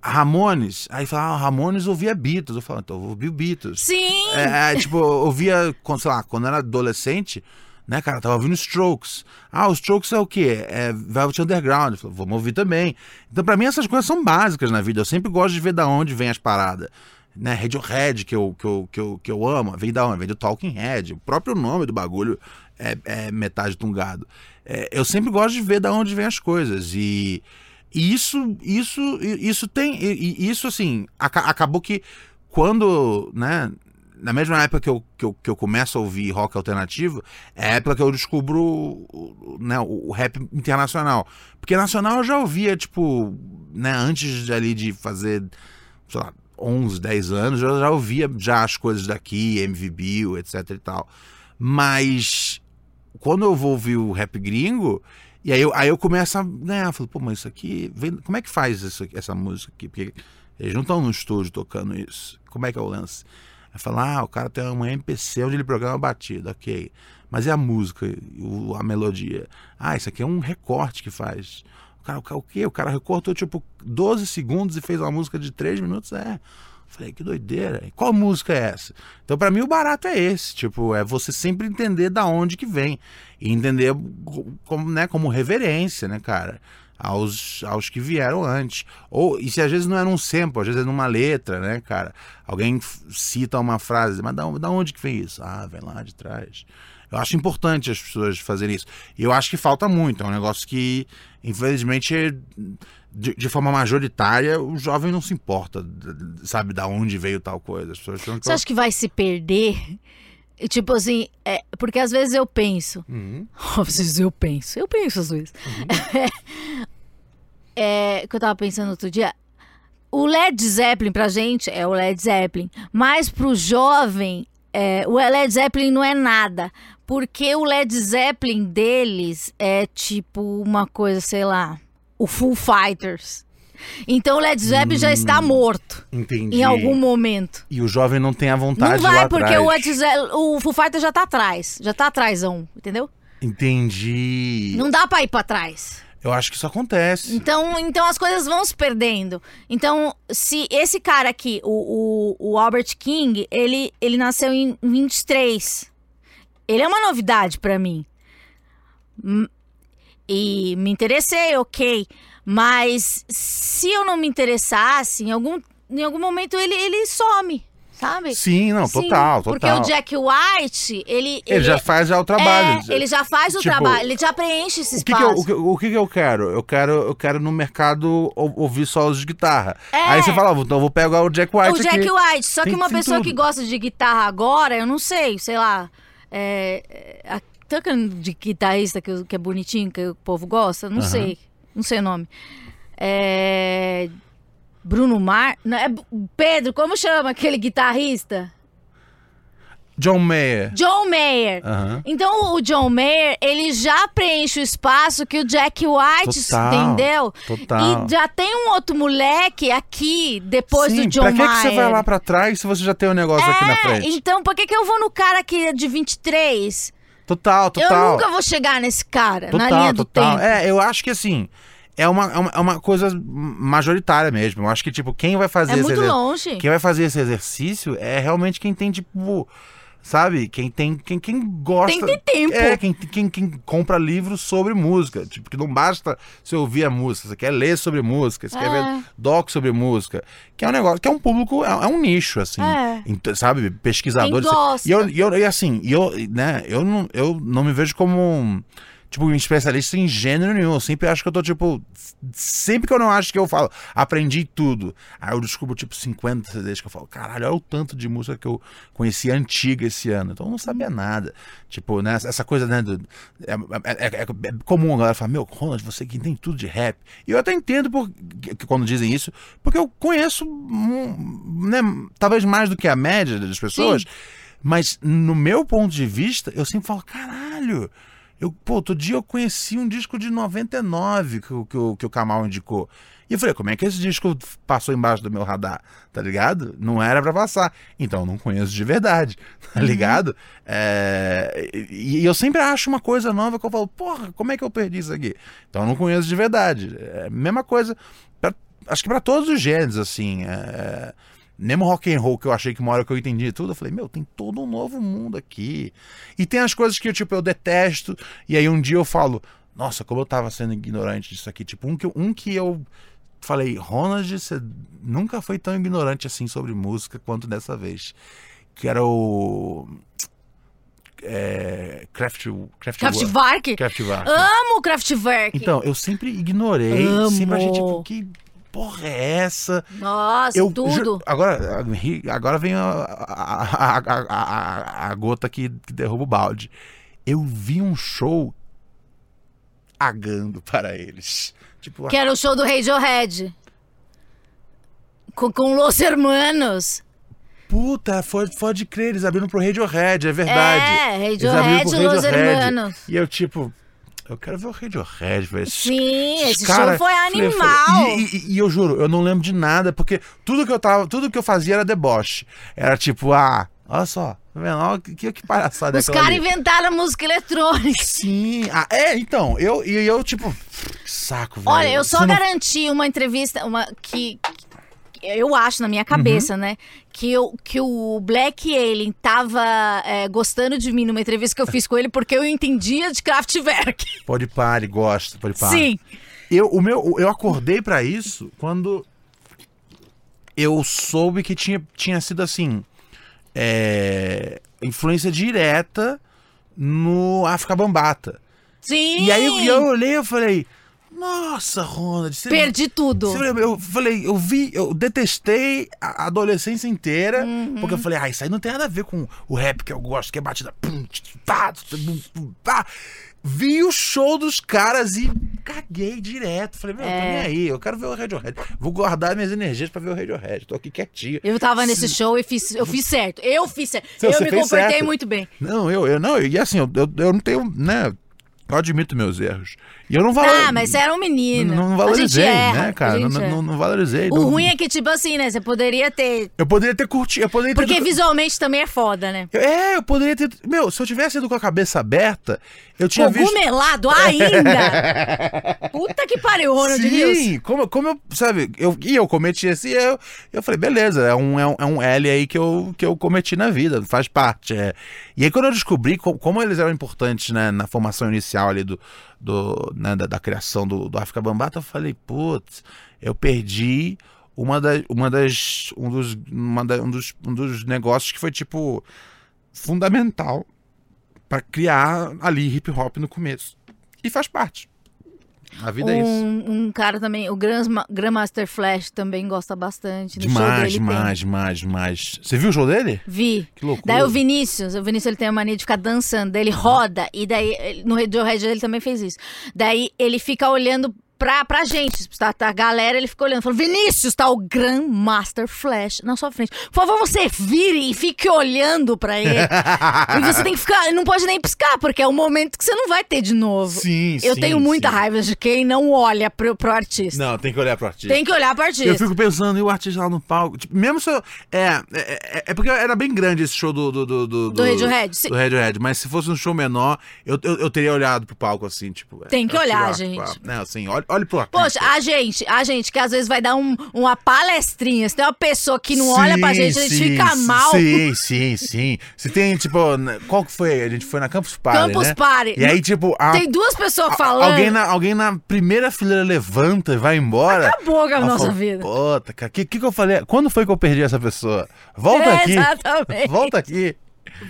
Ramones. Aí falava, ah, Ramones ouvia Beatles. Eu falava, então eu vou ouvir Beatles. Sim. É, é, tipo, ouvia, sei lá, quando eu era adolescente, né, cara, tava ouvindo Strokes. Ah, os Strokes é o quê? É Velvet Underground. Falei, vamos ouvir também. Então, pra mim, essas coisas são básicas na vida. Eu sempre gosto de ver da onde vem as paradas. Né, Radiohead, que eu, que, eu, que, eu, que eu amo, vem da onde? Vem do Talking Head. O próprio nome do bagulho é, é metade de um gado. É, eu sempre gosto de ver da onde vem as coisas. E, isso, isso, isso tem. e- Isso, assim, aca- acabou que quando, né, na mesma época que eu, que eu, que eu começo a ouvir rock alternativo, é a época que eu descubro né, o, o rap internacional. Porque nacional eu já ouvia, tipo, né, antes de, ali de fazer, sei lá, 11, 10 anos, eu já ouvia já as coisas daqui, MVB, etc e tal. Mas quando eu vou ouvir o rap gringo, e aí eu, aí eu começo a ganhar, falo, pô, mas isso aqui, vem- como é que faz isso, essa música aqui? Porque eles não estão no estúdio tocando isso. Como é que é o lance? Aí fala, ah, o cara tem uma MPC onde ele programa a batida, ok. Mas e a música, a melodia? Ah, isso aqui é um recorte que faz. O cara, o, o quê? O cara recortou tipo 12 segundos e fez uma música de 3 minutos? É. Falei, que doideira. Qual música é essa? Então, pra mim, o barato é esse. Tipo, é você sempre entender da onde que vem. E entender como, né, como reverência, né, cara? Aos, aos que vieram antes. Ou, e se às vezes não é num sample, às vezes é numa letra, né, cara? Alguém cita uma frase, mas da, da onde que vem isso? Ah, vem lá de trás. Eu acho importante as pessoas fazerem isso. E eu acho que falta muito. É um negócio que, infelizmente, é- de, de forma majoritária, o jovem não se importa, sabe, da onde veio tal coisa. Você acha que vai se perder? Tipo assim, é, porque às vezes eu penso. Uhum. Às vezes eu penso. Eu penso às vezes. É, que eu tava pensando outro dia. o Led Zeppelin pra gente é o Led Zeppelin, mas pro jovem, é, o Led Zeppelin não é nada. Porque o Led Zeppelin deles é tipo uma coisa, sei lá, o Full Fighters. Então o Led Zeppelin já está morto Entendi. em algum momento. E o jovem não tem a vontade Não de lá vai, porque o, atrás. Led Ze- o Full Fighters já tá atrás. Já tá atrásão, entendeu? Entendi. Não dá pra ir pra trás. Eu acho que isso acontece. Então, então as coisas vão se perdendo. Então, se esse cara aqui, o, o, o Albert King, ele, ele nasceu em 23. Ele é uma novidade pra mim. E me interessei, ok. Mas se eu não me interessasse, em algum, em algum momento ele, ele some, sabe? Sim, não, Sim, total, total. Porque o Jack White, ele. Ele, já faz já o trabalho. É, ele já faz o Tipo, trabalho, ele já preenche esse O que, que eu, espaço. o, que, que que eu quero? Eu quero, eu quero no mercado ou- ouvir solos de guitarra. É. Aí você fala, então eu vou pegar o Jack White O Jack aqui. White, só que Tem- uma tem pessoa tudo. que gosta de guitarra agora, eu não sei, sei lá. É, é, a de guitarrista que, que é bonitinho, que o povo gosta, não sei. Não sei o nome. É, Bruno Mar. Não, é Pedro, como chama aquele guitarrista? John Mayer. John Mayer. Aham. Então o John Mayer, ele já preenche o espaço que o Jack White, Total, entendeu? total. E já tem um outro moleque aqui, depois Sim, do John pra que, Mayer. que você vai lá pra trás se você já tem um negócio aqui na É, frente? então por que, que eu vou no cara que é de 23? Total, Eu total. nunca vou chegar nesse cara, Total, na linha do total. tempo. É, eu acho que assim, é uma, é uma, é uma coisa majoritária mesmo. Eu acho que, tipo, quem vai fazer É esse muito exer- longe. Quem vai fazer esse exercício é realmente quem tem, tipo. Sabe? Quem tem. Quem, quem gosta. Tem que ter tempo. É, quem, quem, quem compra livros sobre música. Tipo, que não basta você ouvir a música, você quer ler sobre música, você quer É. ver doc sobre música. Que é um negócio, que é um público, é, é um nicho, assim. É. Então, sabe? Pesquisadores. Quem gosta. E eu, e eu, e assim, e eu, né, eu não, eu não me vejo como um, tipo, especialista em gênero nenhum. Eu sempre acho que eu tô, tipo, sempre que eu não acho que eu falo, aprendi tudo. Aí eu descubro, tipo, 50 CDs que eu falo, caralho, olha o tanto de música que eu conheci antiga esse ano. Então eu não sabia nada. Tipo, né, essa coisa, né, do, é, é- é- é comum a galera falar, meu, Ronald, você que entende tudo de rap. E eu até entendo por, que, quando dizem isso, porque eu conheço, hum, né, talvez mais do que a média das pessoas. Mas no meu ponto de vista, eu sempre falo, caralho. Eu, pô, outro dia eu conheci um disco de 99 que, o- que, o- que o Kamal indicou. E eu falei, como é que esse disco passou embaixo do meu radar? Tá ligado? Não era pra passar. Então eu não conheço de verdade, tá ligado? É, e, e eu sempre acho uma coisa nova que eu falo, porra, como é que eu perdi isso aqui? Então eu não conheço de verdade. É mesma coisa, pra- acho que pra todos os gêneros, assim. É, mesmo rock and roll que eu achei que uma hora que eu entendi tudo, eu falei, meu, tem todo um novo mundo aqui. E tem as coisas que eu, tipo, eu detesto, e aí um dia eu falo, nossa, como eu tava sendo ignorante disso aqui. Tipo, um que, eu- um que eu falei, Ronald, você nunca foi tão ignorante assim sobre música quanto dessa vez. Que era o. É, Kraft, Kraftwerk. Kraftwerk? Kraftwerk. Amo Kraftwerk. Então, eu sempre ignorei, Amo. sempre achei, tipo, que porra é essa? Nossa, Eu tudo. agora, agora vem a, a, a, a- gota que, que derruba o balde. Eu vi um show agando para eles. Tipo, Que era o show do Radiohead. Com, com Los Hermanos. puta, pode crer, eles abriram pro Radiohead, é verdade. É, Eles abriram Radiohead pro e Los Radiohead. Hermanos. E eu, tipo, eu quero ver o Radiohead, velho. Sim, esses esse cara- show foi animal. E, e- e eu juro, eu não lembro de nada, porque tudo que eu tava, tudo que eu fazia era deboche. Era tipo, ah, olha só, tá vendo? Olha que, que, palhaçada Os caras inventaram a música eletrônica. Sim, ah, é, então, eu, e eu, tipo, que saco, velho. Olha, eu só Você não- garanti uma entrevista, uma que eu acho na minha cabeça, né, que, eu, que o Black Alien tava é, gostando de mim numa entrevista que eu fiz com ele porque eu entendia de Kraftwerk. Pode parar, ele gosta, pode parar. Sim. Eu, o meu, eu acordei pra isso quando eu soube que tinha, tinha sido assim. é, influência direta no África Bambata. Sim. E aí eu, eu olhei e falei, Nossa, Ronald, você Perdi tudo. Eu falei, eu vi, eu detestei a adolescência inteira, Uhum. porque eu falei, ah, isso aí não tem nada a ver com o rap que eu gosto, que é batida. pum, pá, pá. Vi o show dos caras e caguei direto. Falei, meu, tô É. nem aí, eu quero ver o Radiohead. Vou guardar minhas energias pra ver o Radiohead. Tô aqui quietinho. Eu tava nesse show e fiz, eu fiz certo. Eu fiz certo. Eu me comportei certo. muito bem. Não, eu, eu não, e assim, eu, eu, eu não tenho, né? Eu admito meus erros. E eu não valo... Ah, mas você era um menino. Não, não valorizei, erra, né, cara? Não, não, não valorizei. O ruim é que, tipo assim, né? Você poderia ter. Eu poderia ter curtido. Eu poderia ter Porque visualmente também é foda, né? É, eu poderia ter. Meu, se eu tivesse ido com a cabeça aberta, eu tinha visto. Cogumelado ainda! Puta que pariu, Ronald Rios. Sim, como, como eu, sabe, eu, e eu cometi esse erro, eu falei, beleza, é um, é um, é um L aí que eu, que eu cometi na vida, faz parte. É. E aí quando eu descobri co- como, eles eram importantes né, na formação inicial ali do, do, né, da, da criação do, do África Bambata, eu falei, putz, eu perdi uma, da, uma das. Um dos, uma da- um, dos, um dos negócios que foi, tipo, fundamental pra criar ali hip hop no começo. E faz parte. A vida é isso. Um, um cara também, o Grandma- Grandmaster Flash também gosta bastante. Demais, demais, demais, demais. Você viu o show dele? Vi. Que loucura. Daí o Vinícius, o Vinícius ele tem a mania de ficar dançando, ele roda, e daí no Radiohead ele também fez isso. Daí ele fica olhando pra, pra gente, tá, tá, a galera, ele fica olhando, falando, Vinícius, tá o Grandmaster Flash na sua frente. Por favor, você vire e fique olhando pra ele. e você tem que ficar, não pode nem piscar, porque é um momento que você não vai ter de novo. Sim, Eu sim, tenho muita sim. raiva de quem não olha pro, pro artista. Não, tem que olhar pro artista. Tem que olhar pro artista. Eu fico pensando, e o artista lá no palco? Tipo, mesmo se eu. É, é, é- é porque era bem grande esse show do. Do, do, do, Do Radiohead, sim. Do Radiohead, mas se fosse um show menor, eu, eu, eu teria olhado pro palco assim, tipo. é, Tem que olhar, gente. tipo, Né, assim, olhe, olhe pro artista. Poxa, a gente, a gente que às vezes vai dar um- uma palestrinha, se tem uma pessoa que não olha pra Sim, gente, a gente sim, fica sim, mal. Sim, sim, sim. Se tem, tipo, qual que foi? A gente foi na Campus Party, Campus né? Party. E aí, tipo, a- Tem duas pessoas a- falando. Alguém na, alguém na primeira fileira levanta e vai embora. Acabou com a nossa falou, vida. Puta, cara, o que, que, que eu falei? Quando foi que eu perdi essa pessoa? Volta É, aqui. Exatamente. Volta aqui.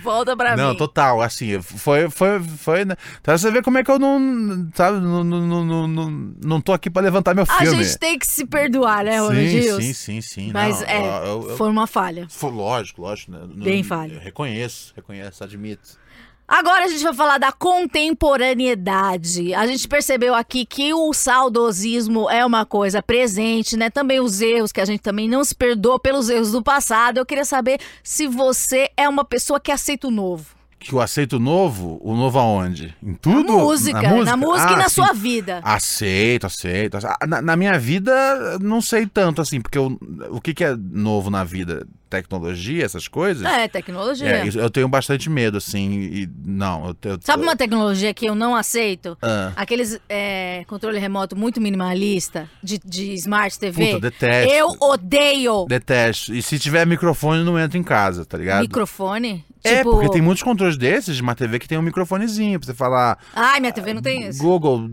Volta pra Não, mim. total, assim, foi, foi, foi, né? Então você vê como é que eu não, sabe, não, não, não, não, não, não tô aqui pra levantar meu A filme. gente tem que se perdoar, né, Ronald sim, sim, sim, sim. Mas não, é, eu- eu- foi uma falha. foi lógico, lógico. Né? Não- Bem falha. Reconheço, reconheço, admito. Agora a gente vai falar da contemporaneidade. A gente percebeu aqui que o saudosismo é uma coisa presente, né? Também os erros, que a gente também não se perdoa pelos erros do passado. Eu queria saber se você é uma pessoa que aceita o novo. Que eu aceito o novo, o novo aonde? Em tudo? Na música, na música, e Ah, na sim. sua vida. Aceito, aceito. Ah, Na, na minha vida, não sei tanto, assim, porque eu- o que, que é novo na vida? Tecnologia, essas coisas? É, tecnologia. É, eu tenho bastante medo, assim, e não, eu, eu Sabe uma tecnologia que eu não aceito? Ah. Aqueles é, controle remoto muito minimalista de, de Smart TV. Puta, detesto. Eu odeio Detesto. E se tiver microfone, não entra em casa, tá ligado? microfone. É, tipo, porque tem muitos controles desses de uma TV que tem um microfonezinho pra você falar. Ai, minha TV não tem isso. Google,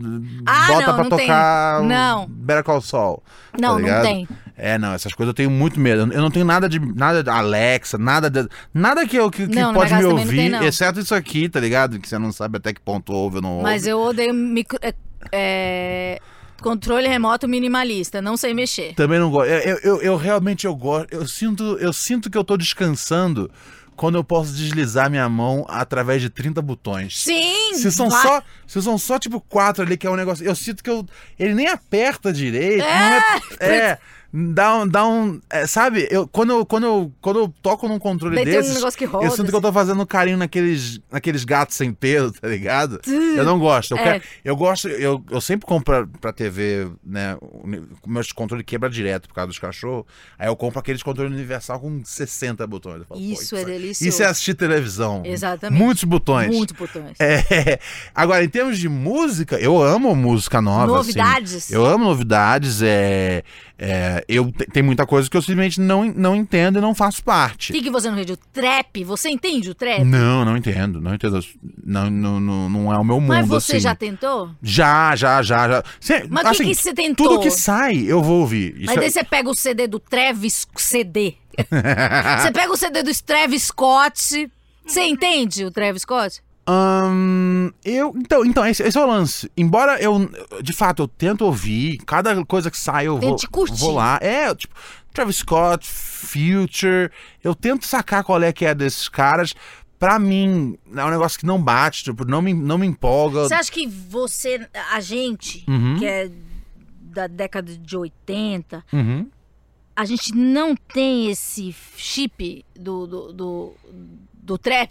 Ah, bota não, pra não tocar. tem. Não. Better Call Saul. tá Não, não ligado? tem. É, não, essas coisas eu tenho muito medo. Eu não tenho nada de nada de Alexa, nada de, nada que eu que, que Não, pode me não tem, ouvir, não. exceto isso aqui, tá ligado? Que você não sabe até que ponto ouve ou não ouve. Mas eu odeio micro, é, é, controle remoto minimalista. Não sei mexer. Também não gosto. Eu, eu, eu- eu realmente eu gosto. Eu sinto, eu sinto que eu tô descansando quando eu posso deslizar minha mão através de 30 botões. Sim! Se são, vai- só, se são só, tipo, quatro ali, que é um negócio. Eu sinto que eu. Ele nem aperta direito. não é. é dá um. Dá um é, sabe? Eu, quando, eu, quando, eu, quando eu toco num controle Daí tem um desses. negócio que roda, eu sinto que eu tô fazendo carinho naqueles, naqueles gatos sem pelo, tá ligado? Eu não gosto. Eu, É. quero- eu gosto. Eu, eu sempre compro pra, pra TV, né? Meus controles quebra direto por causa dos cachorros. Aí eu compro aqueles controles universal com 60 botões. Falo, pô, Isso é delicioso. Isso é assistir televisão. Exatamente. Muitos botões. Muito botões. É, agora, em termos de música, eu amo música nova. Novidades? assim. Eu amo novidades. É, é, eu te- tem muita coisa que eu simplesmente não, não entendo e não faço O parte. que, que você não entende? O trap? Você entende o trap? Não, não entendo, não entendo. Não, não, não, não é o meu mundo. Mas você assim. já tentou? Já, já, já, já. Cê- Mas o assim, que, que você tentou? Tudo que sai, eu vou ouvir. Isso Mas é- daí você pega o CD do Travis CD. você pega o CD do Travis Scott. Você entende o Travis Scott? Eu. Então, então esse, esse é o lance. Embora eu, de fato, eu tento ouvir, cada coisa que sai eu vou, vou lá. É, tipo, Travis Scott, Future. Eu tento sacar qual é que é desses caras. Pra mim, é um negócio que não bate, tipo, não me, não me empolga. Você acha que você, a gente, Uhum. que é da década de 80, Uhum. a gente não tem esse chip do, do, do, do trap?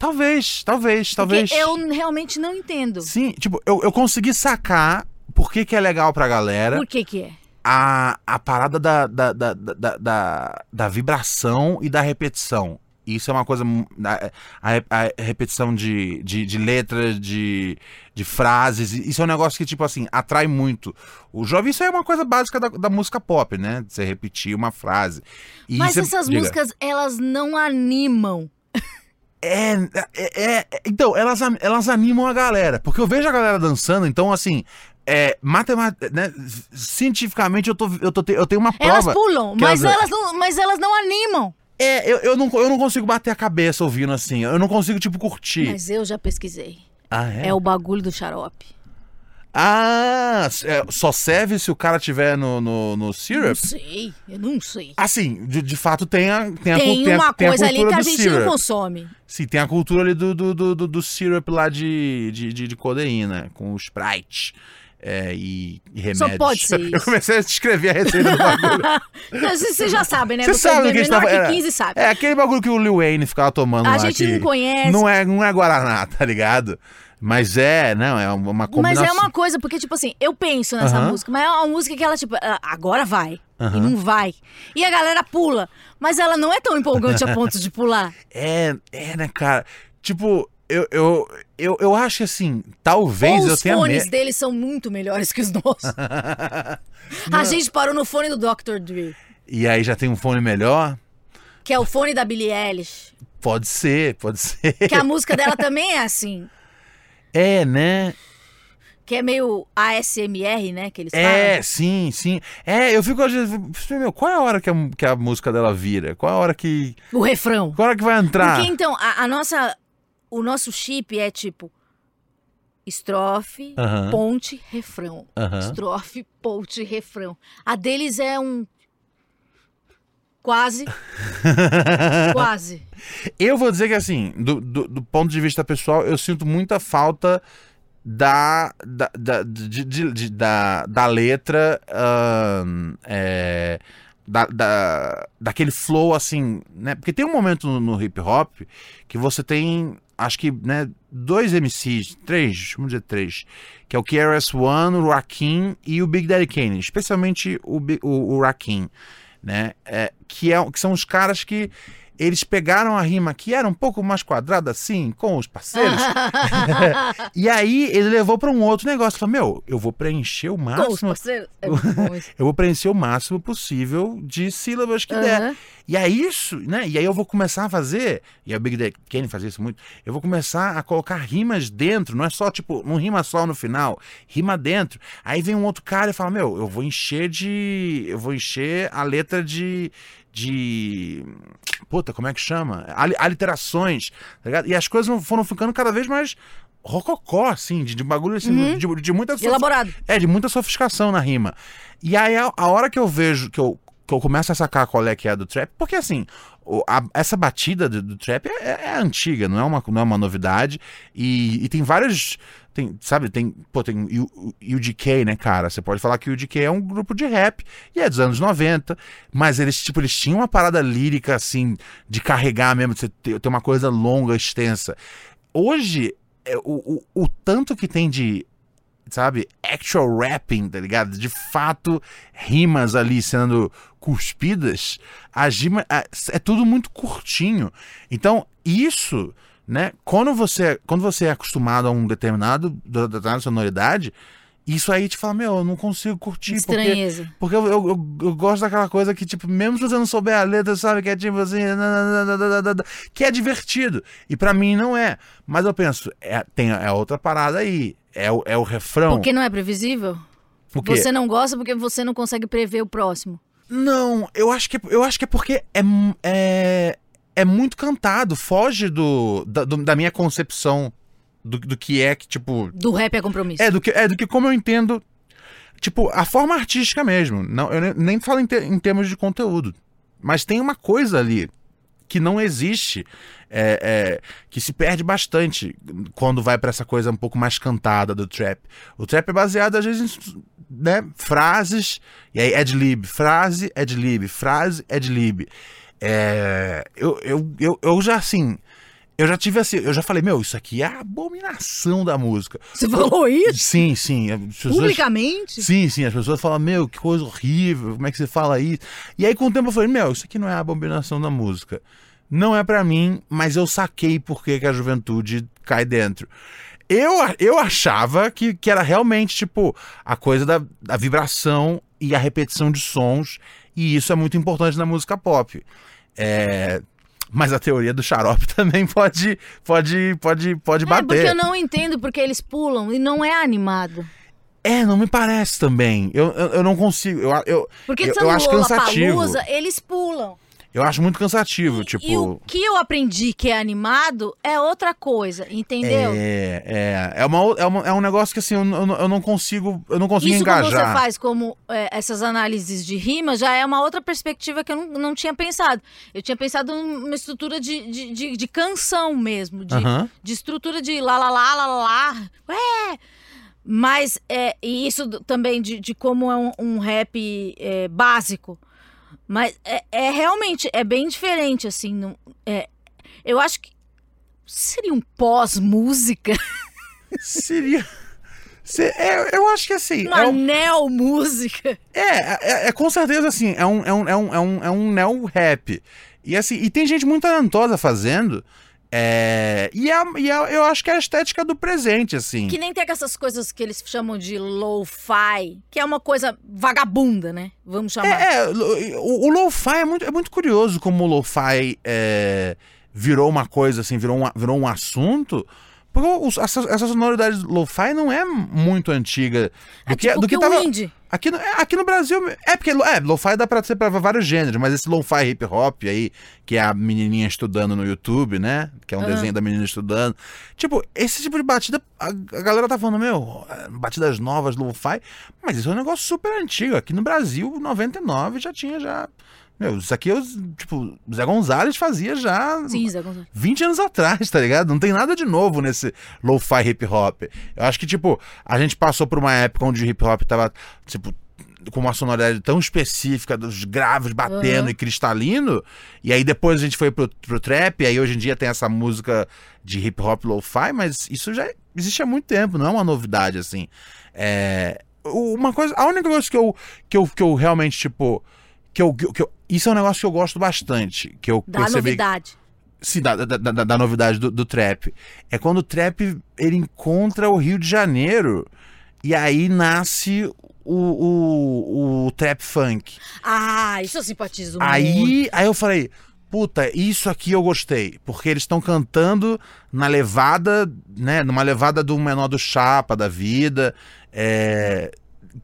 Talvez, talvez, talvez. Porque eu realmente não entendo. Sim, tipo, eu, eu consegui sacar por que, que é legal pra galera. Por que que é? a, a parada da, da, da, da, da, da vibração e da repetição. Isso é uma coisa. A, a- a repetição de, de, de letras, de, de frases. Isso é um negócio que, tipo assim, atrai muito. O jovem, isso é uma coisa básica da, da música pop, né? Você repetir uma frase. E Mas isso essas diga. músicas, elas não animam. É, é, é- então, elas, elas animam a galera. Porque eu vejo a galera dançando, então, assim. É, matemat, né, cientificamente eu, tô, eu, tô, eu tenho uma Elas prova. pulam, que mas elas- elas, não, mas elas não animam. É, eu, eu, não, eu não consigo bater a cabeça ouvindo assim. Eu não consigo, tipo, curtir. Mas eu já pesquisei. Ah, é? É o bagulho do xarope. Ah, é, só serve se o cara tiver no, no, no Não syrup? sei, eu não sei. Assim, de, de fato tem a tem a, Tem cul- tem a- uma tem a coisa ali cultura que a gente syrup. não consome. Sim, tem a cultura ali do, do, do, do, do syrup lá de, de, de, de codeína, com o Sprite. é, e, e remédios. pode ser Eu isso. comecei a descrever a receita do bagulho. Vocês já sabem, né? Você sabe o bem que a gente menor tava- que é. 15 sabe. É aquele bagulho que o Lil Wayne ficava tomando A lá. gente que não conhece. Não é, não é Guaraná, tá ligado? Mas é, não, é uma combinação. Mas é uma coisa, porque, tipo assim, eu penso nessa Aham. música, mas é uma música que ela, tipo, ah, agora vai. E Aham. não vai. E a galera pula. Mas ela não é tão empolgante a ponto de pular. É, é, né, cara? Tipo, eu, eu, eu, eu acho que assim, talvez Ou eu os tenha fones medo. deles são muito melhores que os nossos. a gente parou no fone do Dr. Dre, E aí já tem um fone melhor? que é o fone da Billie Eilish. Pode ser, pode ser. Que a música dela também é assim. É, né? Que é meio ASMR, né? Que eles É, falam. sim, sim. É, eu fico às vezes. Meu, qual é a hora que a, que a música dela vira? Qual é a hora que. O refrão. Qual é a hora que vai entrar? Porque então, a, a nossa. O nosso chip é tipo. Estrofe, Aham. ponte, refrão. Aham. Estrofe, ponte, refrão. A deles é um. Quase. quase. Eu vou dizer que, assim, do, do, do ponto de vista pessoal, eu sinto muita falta da, da, da, de- de- de- da, da letra, é, da, da, daquele flow, assim, né? Porque tem um momento no, no hip hop que você tem, acho que, né, dois MCs, três, vamos dizer três, que é o KRS-One, o Rakim e o Big Daddy Kane, especialmente o, o, o Rakim, né? É, que, é, que são os caras que eles pegaram a rima que era um pouco mais quadrada assim, com os parceiros, e aí ele levou para um outro negócio. Falou, meu, eu vou preencher o Com os máximo, parceiros. É eu vou preencher o máximo possível de sílabas que der. E é isso, né? E aí eu vou começar a fazer, e a Big Daddy Kane fazia isso muito, eu vou começar a colocar rimas dentro, não é só tipo, não rima só no final, rima dentro. Aí vem um outro cara e fala, meu, eu vou encher de, eu vou encher a letra de, de, puta, como é que chama? Ali- Aliterações, tá? E as coisas foram ficando cada vez mais rococó, assim, de, de bagulho, assim, de, de muita Elaborado. é, de muita sofisticação na rima. E aí, a, a hora que eu vejo, que eu, que eu começo a sacar qual é que é do trap, porque assim, o- a- essa batida do, do trap é, é antiga, não é uma, não é uma novidade. E, e tem vários. Tem, sabe, tem. Pô, tem o, UGK, né, cara? Você pode falar que o UGK é um grupo de rap e é dos anos 90, mas eles, tipo, eles tinham uma parada lírica, assim, de carregar mesmo, de você ter, ter uma coisa longa, extensa. Hoje, é, o, o, o tanto que tem de sabe, actual rapping, tá ligado? De fato, rimas ali sendo cuspidas, as rima, a- é tudo muito curtinho. Então, isso, né, quando você, quando você é acostumado a um determinado, determinada sonoridade, isso aí te fala, meu, eu não consigo curtir, porque Estranheza. porque eu, eu, eu- eu gosto daquela coisa que, tipo, mesmo se você não souber a letra, sabe? Que é tipo assim. Que é divertido. E pra mim não é. Mas eu penso, é, tem, é outra parada aí. É o, é o refrão. Porque não é previsível? Você não gosta porque você não consegue prever o próximo. Não, eu acho que, é- eu acho que é porque é, é, é muito cantado. Foge do, da, do- da minha concepção do, do que é que, tipo. Do rap é compromisso. É do, que, é, do que como eu entendo. Tipo, a forma artística mesmo. Não, eu nem, nem falo em, te- em termos de conteúdo. Mas tem uma coisa ali que não existe, é, é, que se perde bastante quando vai pra essa coisa um pouco mais cantada do trap. O trap é baseado, às vezes, em né, frases, e aí ad-lib, frase, ad-lib, frase, ad-lib. É, eu, eu, eu, eu já, assim, eu já tive assim, eu já falei, meu, isso aqui é a abominação da música. Você falou isso? Sim, sim. Pessoas, Publicamente? Sim, sim, as pessoas falam, meu, que coisa horrível, como é que você fala isso? E aí, com o tempo, eu falei, meu, isso aqui não é a abominação da música. Não é pra mim, mas eu saquei por que, que a juventude cai dentro. Eu, eu achava que, que era realmente, tipo, a coisa da, da vibração e a repetição de sons, e isso é muito importante na música pop. É, Mas a teoria do xarope também pode, pode, pode, pode É, porque bater. eu não entendo porque eles pulam e não é animado. É, não me parece também. Eu, eu, eu não consigo. Eu, eu, Porque eu, eu acho cansativo. Lollapalooza, eles pulam. Eu acho muito cansativo, E o tipo. que eu aprendi que é animado é outra coisa, entendeu? É, é, é, uma, é, uma- é um negócio que assim, eu, eu, não- eu não consigo. Eu não consigo Isso engajar. você faz como é, essas análises de rima, já é uma outra perspectiva que eu não, não tinha pensado. Eu tinha pensado numa estrutura de, de, de, de canção mesmo, de, Aham. de estrutura de lá, lá, lá, lá, lá, ué. Mas é, e isso também de, de como é um, um rap é, básico. Mas é, é realmente, é bem diferente, assim. não- é, eu acho que seria um pós-música, Seria. Se- é, eu acho que assim. uma É, um- neo-música. é, é, é com certeza assim. É um, é um, é um, é um, é um neo-rap. E assim, e tem gente muito talentosa fazendo. É, e, é, e é- eu acho que é a estética do presente, assim. Que nem tem essas coisas que eles chamam de lo-fi, que é uma coisa vagabunda, né? Vamos chamar. É, é, o, o lo-fi é muito, é muito curioso como o lo-fi é, virou uma coisa assim, virou um, virou um assunto. Porque essa, essa sonoridade lo-fi não é muito antiga do É que, tipo do que que tava. indie. Aqui no, é, aqui no Brasil. É porque é, lo-fi dá pra ser pra vários gêneros, mas esse lo-fi hip hop aí, que é a menininha estudando no YouTube, né? Que é um Ah. desenho da menina estudando. Tipo, esse tipo de batida, a, a galera tá falando, meu, batidas novas, lo-fi, mas isso é um negócio super antigo. Aqui no Brasil, 99 já tinha já. Meu, isso aqui, eu, tipo, o Zé Gonzalez fazia já Sim, Zé Gonçalves. 20 anos atrás, tá ligado? Não tem nada de novo nesse lo-fi hip hop. Eu acho que, tipo, a gente passou por uma época onde o hip hop tava, tipo, com uma sonoridade tão específica, dos graves batendo Aham. e cristalino, e aí depois a gente foi pro, pro trap, e aí hoje em dia tem essa música de hip hop lo-fi, mas isso já existe há muito tempo, não é uma novidade, assim. É, uma coisa, a única coisa que eu, que eu, que eu realmente, tipo, que eu, que eu- isso é um negócio que eu gosto bastante, que eu Da percebi novidade. Sim, da, da, da, da novidade do, do trap. É quando o trap ele encontra o Rio de Janeiro e aí nasce o, o, o trap funk. Ah, isso eu simpatizo muito. Aí, aí eu falei, puta, isso aqui eu gostei. Porque eles estão cantando na levada, né? Numa levada do menor do chapa da vida. é,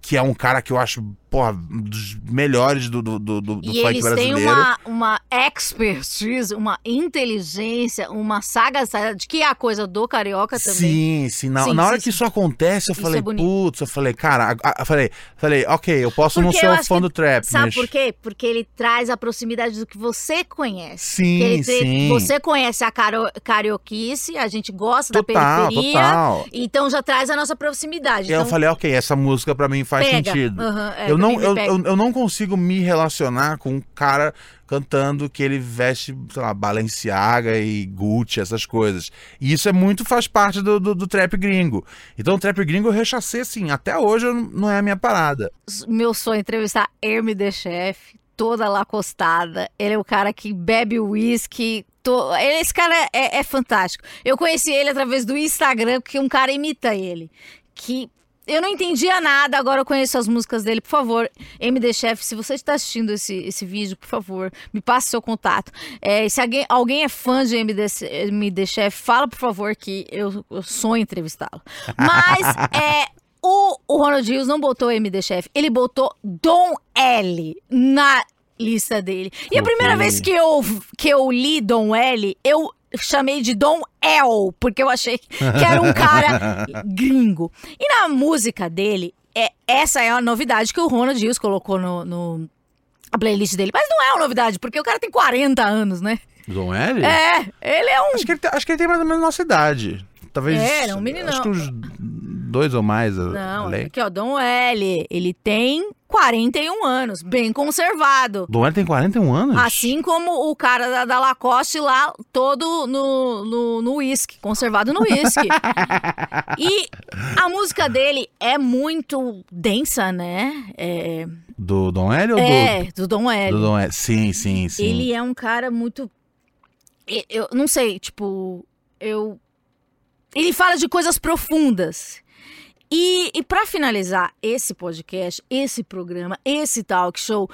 que é um cara que eu acho, porra, dos melhores do, do, do, do E funk eles têm brasileiro. uma, uma expertise, uma inteligência, uma sagacidade, que é a coisa do carioca também. Sim, sim. Na, Sim, na hora sim, que sim. isso acontece, eu Isso falei, é putz, eu falei, cara, eu falei, falei, ok, eu posso não Porque ser eu um fã que- do trap, Sabe mas... por quê? Porque ele traz a proximidade do que você conhece. Sim, ele sim. Você conhece a caro, carioquice, a gente gosta Total, da periferia. total. Então já traz a nossa proximidade. E aí eu então, falei, ok, essa música pra mim faz pega. sentido. Aham, é, eu, não, me eu, eu, eu não consigo me relacionar com um cara cantando que ele veste, sei lá, Balenciaga e Gucci, essas coisas. E isso é muito, faz parte do, do, do trap gringo. Então o trap gringo eu rechacei assim, até hoje não- não é a minha parada. Meu sonho é entrevistar Herme de Chef, toda lá acostada. Ele é o cara que bebe uísque. To... Esse cara é, é fantástico. Eu conheci ele através do Instagram, porque um cara imita ele. Que eu não entendia nada, agora eu conheço as músicas dele. Por favor, MD Chef, se você está assistindo esse, esse vídeo, por favor, me passe seu contato. É, se alguém, alguém é fã de MD, MD Chef, fala, por favor, que eu, eu sonho entrevistá-lo. Mas é, o, o Ronald Rios não botou MD Chef, ele botou Dom L na lista dele. E a primeira vez que eu, que eu li Dom L, eu chamei de Dom El, porque eu achei que era um cara gringo. E na música dele, é, essa é a novidade que o Ronald Rios colocou no, no a playlist dele. Mas não é uma novidade, porque o cara tem 40 anos, né? Dom L? É, ele é um. Acho que ele, tem- acho que ele tem mais ou menos a nossa idade. Talvez. É, é um meninão. Acho que uns dois ou mais. Não, além. aqui ó, Dom L. Ele tem 41 anos, bem conservado. Dom L tem 41 anos? Assim como o cara da, da Lacoste lá, todo no no no uísque, conservado no uísque. e a música dele é muito densa, né? É, Do Dom L ou é do Dom do, L. do Dom L? Sim, sim, sim. Ele é um cara muito. Eu não sei, tipo, eu. Ele fala de coisas profundas. E, e para finalizar esse podcast, esse programa, esse talk show,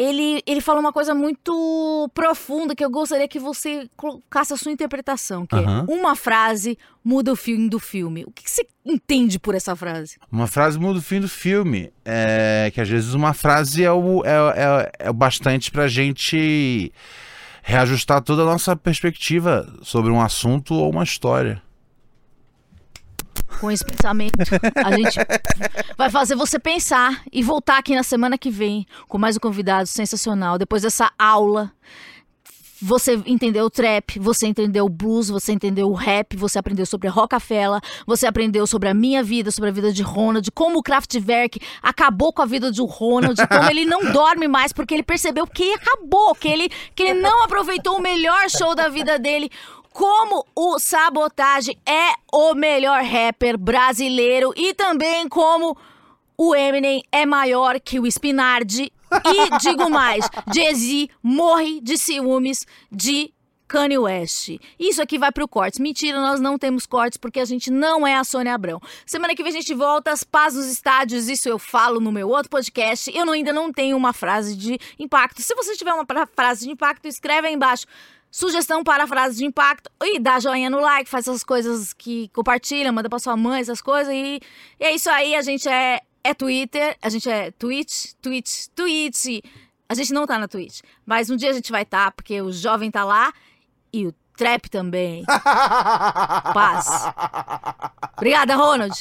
ele, ele fala uma coisa muito profunda que eu gostaria que você colocasse a sua interpretação, que é uma frase muda o fim do filme. O que, que você entende por essa frase? Uma frase muda o fim do filme. É que às vezes uma frase é o, é, é, é o bastante pra gente reajustar toda a nossa perspectiva sobre um assunto ou uma história. Com esse pensamento, a gente vai fazer você pensar e voltar aqui na semana que vem com mais um convidado sensacional. Depois dessa aula, você entendeu o trap, você entendeu o blues, você entendeu o rap, você aprendeu sobre a Rockefeller, você aprendeu sobre a minha vida, sobre a vida de Ronald, como o Kraftwerk acabou com a vida do Ronald, como ele não dorme mais porque ele percebeu que acabou, que ele, que ele não aproveitou o melhor show da vida dele. Como o Sabotage é o melhor rapper brasileiro e também como o Eminem é maior que o Spinardi. E digo mais, Jay-Z morre de ciúmes de Kanye West. Isso aqui vai pro cortes. Mentira, nós não temos cortes porque a gente não é a Sônia Abrão. Semana que vem a gente volta, as paz nos estádios, isso eu falo no meu outro podcast. Eu ainda não tenho uma frase de impacto. Se você tiver uma frase de impacto, escreve aí embaixo. Sugestão para frase de impacto e dá joinha no like, faz essas coisas que compartilha, manda pra sua mãe, essas coisas. E, e é isso aí, a gente é, é Twitter, a gente é Twitch, Twitch, Twitch. A gente não tá na Twitch, mas um dia a gente vai estar, porque o jovem tá lá e o trap também. Paz. Obrigada, Ronald.